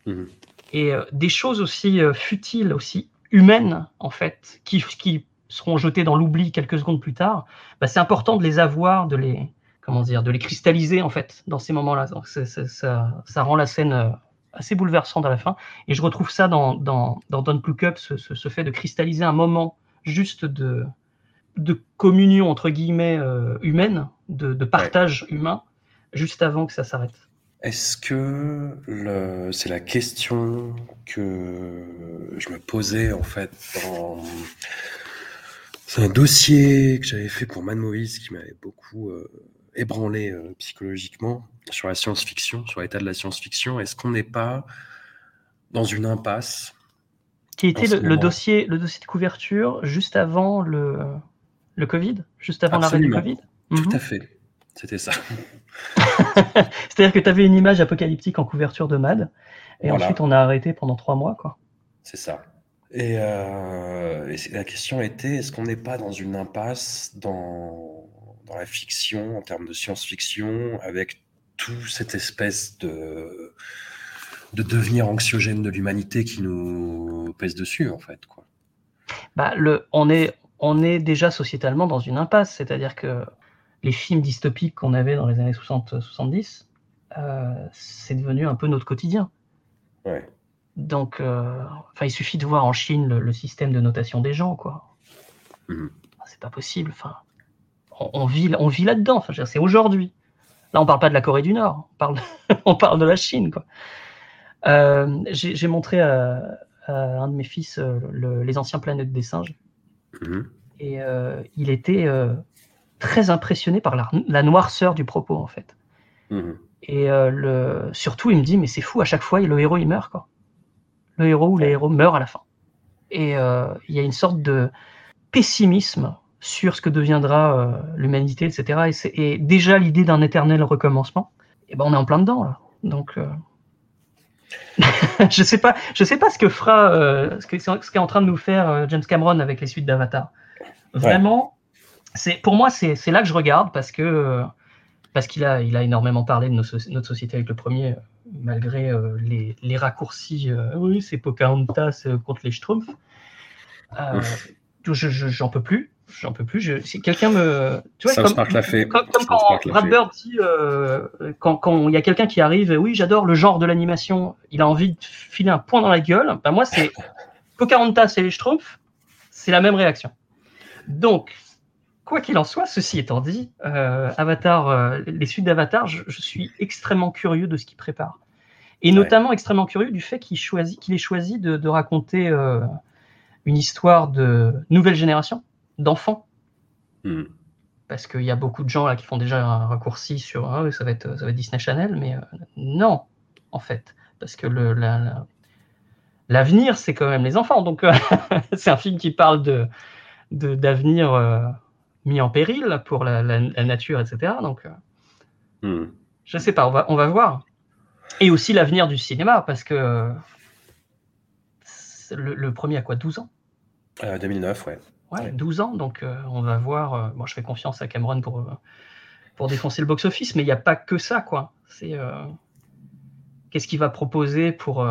Mhm. Et euh, des choses aussi euh, futiles, aussi humaines, en fait, qui, qui seront jetées dans l'oubli quelques secondes plus tard, bah, c'est important de les avoir, de les, comment dire, de les cristalliser, en fait, dans ces moments-là. Donc, ça, ça rend la scène euh, assez bouleversante à la fin. Et je retrouve ça dans, dans, dans Don't Look Up, ce, ce- ce fait de cristalliser un moment juste de, de communion, entre guillemets, euh, humaine, de, de partage humain, juste avant que ça s'arrête. Est-ce que le... c'est la question que je me posais en fait dans... C'est un dossier que j'avais fait pour Man Movies qui m'avait beaucoup euh, ébranlé euh, psychologiquement sur la science-fiction, sur l'état de la science-fiction. Est-ce qu'on n'est pas dans une impasse Qui était le, dossier, le dossier de couverture juste avant le, le Covid, juste avant l'arrêt du. Covid? Tout Mhm. à fait. C'était ça. C'est-à-dire que tu avais une image apocalyptique en couverture de Mad, et Voilà. ensuite on a arrêté pendant trois mois. Quoi. C'est ça. Et, euh, et la question était, est-ce qu'on n'est pas dans une impasse dans, dans la fiction, en termes de science-fiction, avec tout cette espèce de, de devenir anxiogène de l'humanité qui nous pèse dessus, en fait. Quoi. Bah, le, on, est, on est déjà sociétalement dans une impasse, c'est-à-dire que les films dystopiques qu'on avait dans les années 60-70, euh, c'est devenu un peu notre quotidien. Ouais. Donc, euh, enfin, il suffit de voir en Chine le, le système de notation des gens, quoi. Mhm. C'est pas possible. Enfin, on, vit, on vit là-dedans. Enfin, c'est aujourd'hui. Là, on parle pas de la Corée du Nord. On parle, on parle de la Chine, quoi. Euh, J'ai montré à, à un de mes fils euh, le- les anciens planètes des singes, Mhm. et euh, il était euh, très impressionné par la, la noirceur du propos, en fait. Mhm. Et euh, le... surtout, il me dit, mais c'est fou, à chaque fois, le héros, il meurt, quoi. Le héros ou les héros meurent à la fin. Et euh, il y a une sorte de pessimisme sur ce que deviendra euh, l'humanité, etc. Et, déjà l'idée d'un éternel recommencement, et ben on est en plein dedans, là. Donc, euh, je sais pas, je sais pas ce que fera, euh, ce que- ce qu'est en train de nous faire euh, James Cameron avec les suites d'Avatar. Vraiment, c'est pour moi, c'est là que je regarde parce que euh, parce qu'il a, il a énormément parlé de nos notre société avec le premier, malgré les, les raccourcis. oui, c'est Pocahontas contre les Schtroumpfs. Euh, je- je- J'en peux plus. J'en peux plus. Je, si quelqu'un me. Tu vois, South comme, Park l'a fait. comme, quand Brad. Bird dit, euh, quand quand il y a quelqu'un qui arrive, oui, j'adore le genre de l'animation, il a envie de filer un point dans la gueule. Ben moi, c'est Pocahontas et les Schtroumpfs, c'est la même réaction. Donc, quoi qu'il en soit, ceci étant dit, euh, Avatar, euh, les suites d'Avatar, je, je suis extrêmement curieux de ce qu'il prépare. Et notamment extrêmement curieux du fait qu'il choisit, qu'il ait choisi de, de raconter une histoire de nouvelle génération, d'enfants. Mhm. parce qu'il y a beaucoup de gens là qui font déjà un raccourci sur oui, ça, va être, ça va être Disney Channel, mais euh, non, en fait, parce que le, l'avenir, c'est quand même les enfants. Donc, euh, c'est un film qui parle de, d'avenir euh, mis en péril pour la, nature, etc. Donc, hmm. je ne sais pas, on va, on va voir. Et aussi l'avenir du cinéma, parce que le, le, premier a quoi, 12 ans? 2009, ouais. Ouais, 12 ans, donc euh, on va voir. Euh, bon, je fais confiance à Cameron pour, euh, pour défoncer le box-office, mais il n'y a pas que ça, quoi. C'est qu'est-ce qu'il va proposer pour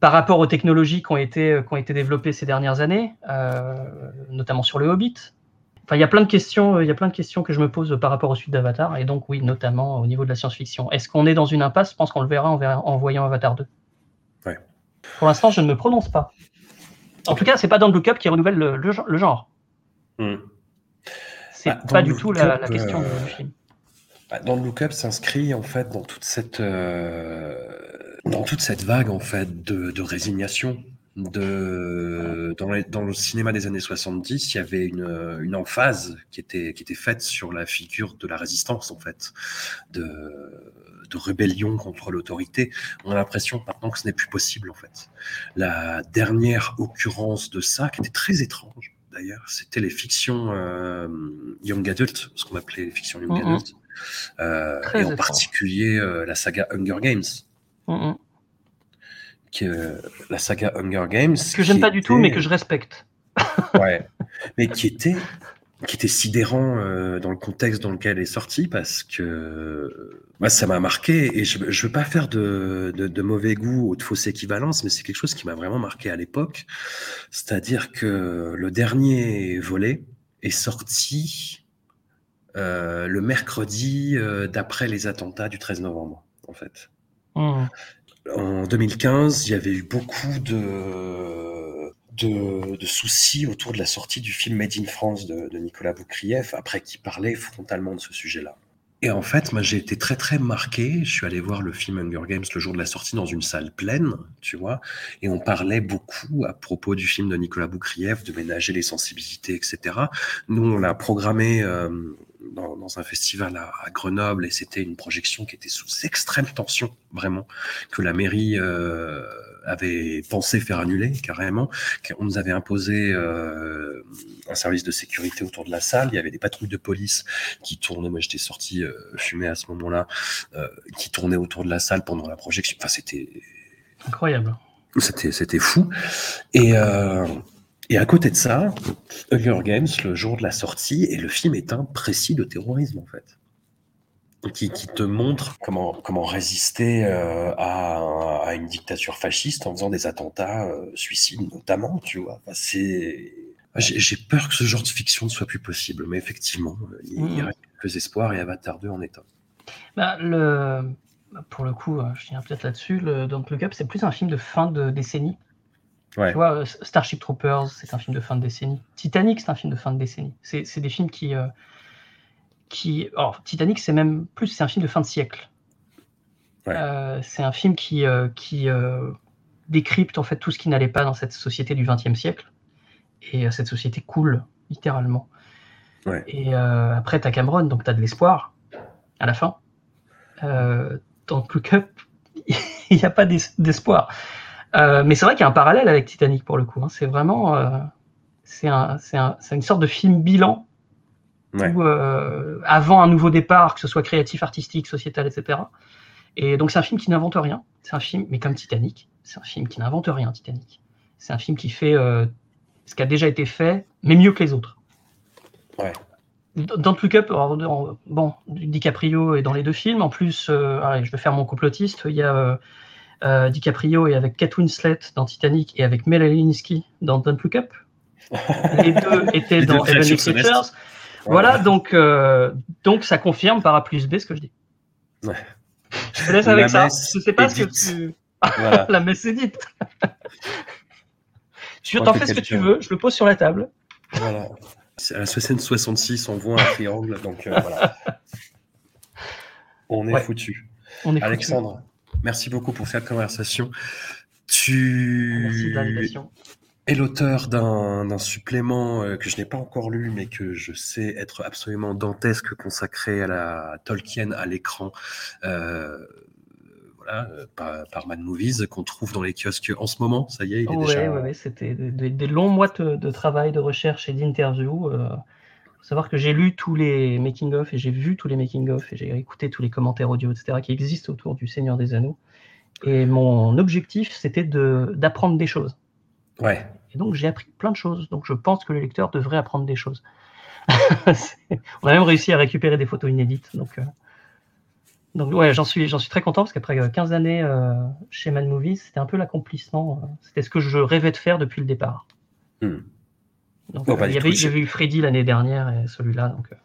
par rapport aux technologies qui ont été, qui ont été développées ces dernières années, notamment sur le Hobbit. Enfin, il y a plein de questions, il y a plein de questions que je me pose par rapport aux suites d'Avatar, et donc oui, notamment au niveau de la science-fiction. Est-ce qu'on est dans une impasse? Je pense qu'on le verra en, en voyant Avatar 2. Ouais. Pour l'instant, je ne me prononce pas. En tout cas, c'est pas dans le Look Up qui renouvelle le, genre. Hmm. C'est bah, pas du tout la, question du euh, film. Bah, dans le Look Up s'inscrit en fait dans toute cette euh, dans toute cette vague en fait de, résignation. De, dans, le cinéma des années 70, il y avait une, une emphase qui était, qui était faite sur la figure de la résistance, en fait, de, de rébellion contre l'autorité. On a l'impression maintenant que ce n'est plus possible en fait. La dernière occurrence de ça, qui était très étrange d'ailleurs, c'était les fictions euh, young adult, ce qu'on appelait les fictions young adult, euh, et en particulier euh, la saga Hunger Games. que, la saga Hunger Games. Que j'aime pas du tout, mais que je respecte. ouais, mais qui était qui était sidérant euh, dans le contexte dans lequel elle est sortie parce que moi ça m'a marqué et je ne veux pas faire de, de, mauvais goût ou de fausse équivalence mais c'est quelque chose qui m'a vraiment marqué à l'époque c'est-à-dire que le dernier volet est sorti euh, le mercredi euh, d'après les attentats du 13 novembre en fait mmh. en 2015 il y avait eu beaucoup de de, soucis autour de la sortie du film Made in France de, Nicolas Boukrieff, après qui parlait frontalement de ce sujet-là. Et en fait, moi, j'ai été très très marqué. Je suis allé voir le film Hunger Games le jour de la sortie dans une salle pleine, tu vois, et on parlait beaucoup à propos du film de Nicolas Boukrieff, de ménager les sensibilités, etc. Nous, on l'a programmé euh, dans, un festival à, Grenoble et c'était une projection qui était sous extrême tension, vraiment, que la mairie euh, avait pensé faire annuler carrément. On nous avait imposé euh, un service de sécurité autour de la salle. Il y avait des patrouilles de police qui tournaient. Moi, j'étais sorti euh, fumer à ce moment-là, euh, qui tournaient autour de la salle pendant la projection. Enfin, c'était incroyable. C'était c'était fou. Et et à côté de ça, Hunger Games, le jour de la sortie, et le film est un précis de terrorisme en fait qui, te montre comment, comment résister euh, à, à, une dictature fasciste en faisant des attentats euh, suicides notamment, tu vois. c'est... J'ai peur que ce genre de fiction ne soit plus possible, mais effectivement, il, y a mm. quelques espoirs et Avatar 2 en est un. Bah, le... Pour le coup, euh, je tiens peut-être là-dessus, le Don't Look Up, c'est plus un film de fin de décennie. Ouais. Tu vois, Starship Troopers, c'est un film de fin de décennie. Titanic, c'est un film de fin de décennie. C'est des films qui, qui. Alors, Titanic, c'est même plus, c'est un film de fin de siècle. Euh, c'est un film qui, euh, qui euh, décrypte en fait tout ce qui n'allait pas dans cette société du XXe siècle. Et cette société coule, littéralement. Et après, tu as Cameron, donc tu as de l'espoir à la fin. dans Look Up, il n'y a pas d'espoir. mais c'est vrai qu'il y a un parallèle avec Titanic pour le coup. Hein. C'est vraiment. c'est un, un, une sorte de film bilan euh, avant un nouveau départ, que ce soit créatif, artistique, sociétal, etc. Et donc c'est un film qui n'invente rien. C'est un film, mais comme Titanic, c'est un film qui n'invente rien, Titanic. C'est un film qui fait euh, ce qui a déjà été fait, mais mieux que les autres. Ouais. Dans Look Up, bon, DiCaprio est dans les deux films. En plus, euh, je vais faire mon complotiste. Il y a DiCaprio et avec Kate Winslet dans Titanic et avec Mel dans Don't Look Up. Les deux étaient dans Heavenly Creatures. Voilà, donc, euh, donc ça confirme par A plus B ce que je dis. Ouais. Je te laisse avec ça. Je sais pas ce que tu. la messe est dite. tu t'en fais ce que tu veux, je le pose sur la table. Voilà. À la 66, on voit un triangle, donc euh, voilà. On est foutu. On est Alexandre, merci beaucoup pour cette conversation. Tu. Merci de l'invitation. Est l'auteur d'un supplément euh, que je n'ai pas encore lu, mais que je sais être absolument dantesque, consacré à la Tolkien à l'écran, euh, voilà, par, par Mad Movies, qu'on trouve dans les kiosques en ce moment. Ça y est, il est Ouais, déjà. ouais, ouais, c'était des, longs mois de, de travail, de recherche et d'interview. Euh, faut savoir que j'ai lu tous les making-of et j'ai vu tous les making-of et j'ai écouté tous les commentaires audio, etc., qui existent autour du Seigneur des Anneaux. Et mon objectif, c'était de- d'apprendre des choses. Ouais. Et donc, j'ai appris plein de choses. Donc, je pense que le lecteur devrait apprendre des choses. On a même réussi à récupérer des photos inédites. Donc, euh, donc ouais, j'en suis, j'en suis très content parce qu'après euh, 15 années euh, chez Mad Movies, c'était un peu l'accomplissement. euh, C'était ce que je rêvais de faire depuis le départ. Hmm. Donc, Bon, euh, bah, il y avait, écoute, j'avais eu Freddy l'année dernière et celui-là. Donc, euh,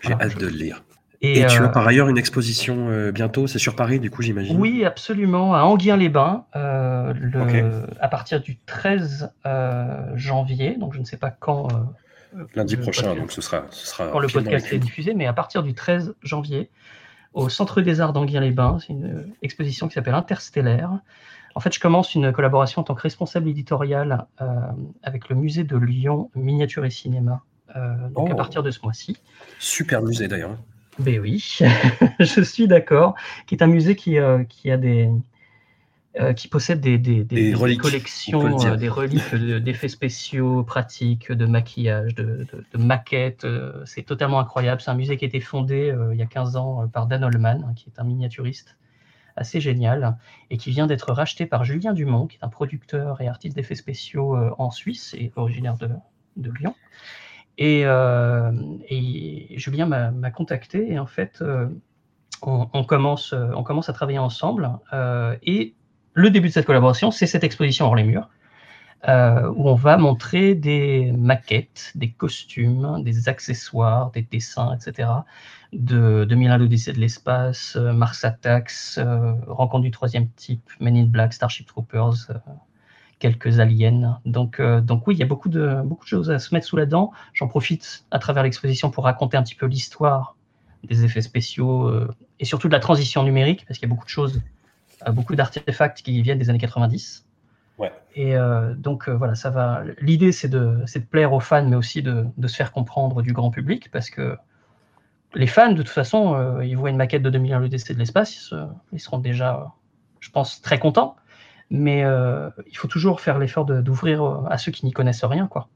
J'ai Voilà, hâte je- de le lire. Et, Et, tu euh, as par ailleurs une exposition euh, bientôt, c'est sur Paris, du coup, j'imagine? Oui, absolument, à Anguien-les-Bains, euh, le- à partir du 13 euh, janvier. Donc, je ne sais pas quand. euh, Lundi prochain, podcast- donc ce sera. Ce sera quand le podcast est diffusé, mais à partir du 13 janvier, au Centre des Arts d'Anguien-les-Bains, c'est une euh, exposition qui s'appelle Interstellaire. En fait, je commence une collaboration en tant que responsable éditorial euh, avec le musée de Lyon Miniature et Cinéma. euh, donc à Oh. partir de ce mois-ci. Super musée d'ailleurs. Ben oui, je suis d'accord. Qui est un musée qui, euh, qui a des euh, qui possède des, des, des- reliques, collections, euh, des reliques de- d'effets spéciaux, pratiques, de maquillage, de, de- de maquettes. euh, c'est totalement incroyable. C'est un musée qui a été fondé euh, il y a 15 ans euh, par Dan Holman, hein, qui est un miniaturiste assez génial, et qui vient d'être racheté par Julien Dumont, qui est un producteur et artiste d'effets spéciaux euh, en Suisse et originaire de, de Lyon. Et, euh, Julien m'a contacté et en fait, euh, on, commence, euh, on commence à travailler ensemble. euh, et le début de cette collaboration, c'est cette exposition hors les murs, où on va montrer des maquettes, des costumes, des accessoires, des dessins, etc. de 2001 l'Odyssée de l'espace, Mars Attacks, Rencontre du troisième type, Men in Black, Starship Troopers, quelques aliens. Donc, euh, donc oui, il y a beaucoup de, beaucoup de choses à se mettre sous la dent. J'en profite à travers l'exposition pour raconter un petit peu l'histoire des effets spéciaux euh, et surtout de la transition numérique, parce qu'il y a beaucoup de choses, euh, beaucoup d'artefacts qui viennent des années 90. Ouais. Et donc voilà, ça va. L'idée c'est de, c'est de plaire aux fans, mais aussi de, de se faire comprendre du grand public, parce que les fans, de toute façon, ils voient une maquette de 2001 l'Odyssée de l'espace, ils, se- ils seront déjà, je pense, très contents. Mais euh, il faut toujours faire l'effort d'ouvrir euh, à ceux qui n'y connaissent rien, quoi.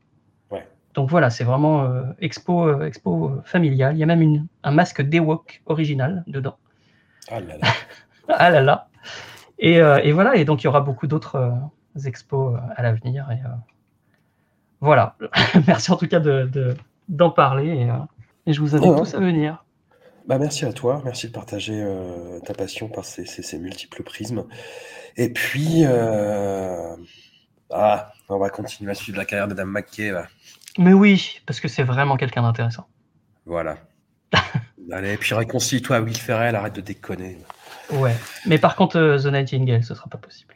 Ouais. Donc voilà, c'est vraiment euh, expo, euh, expo familiale. Il y a même une, un masque d'Ewok original dedans. Ah là là. Ah là là. Et, euh, et voilà, et donc il y aura beaucoup d'autres euh, expos à l'avenir. Et euh, voilà. Merci en tout cas de, de- d'en parler. Et, euh, et je vous invite tous à venir. Bah, merci à toi, merci de partager euh, ta passion par ces, ces- ces multiples prismes. Et puis, euh, ah, on va continuer à suivre la carrière de Dame McKay. là. Mais oui, parce que c'est vraiment quelqu'un d'intéressant. Voilà. Allez, puis réconcilie-toi à Will Ferrell, arrête de déconner. Ouais. Mais par contre, euh, The Nightingale, ce sera pas possible.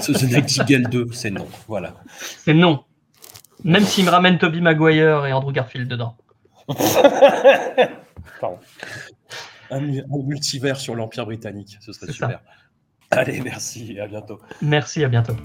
Ce The Nightingale 2, c'est non. Voilà. C'est non. Même s'il me ramène Toby Maguire et Andrew Garfield dedans. Pardon. Un, mu- un multivers sur l'Empire britannique, ce serait ça. super. Allez, merci, et à bientôt. Merci, à bientôt.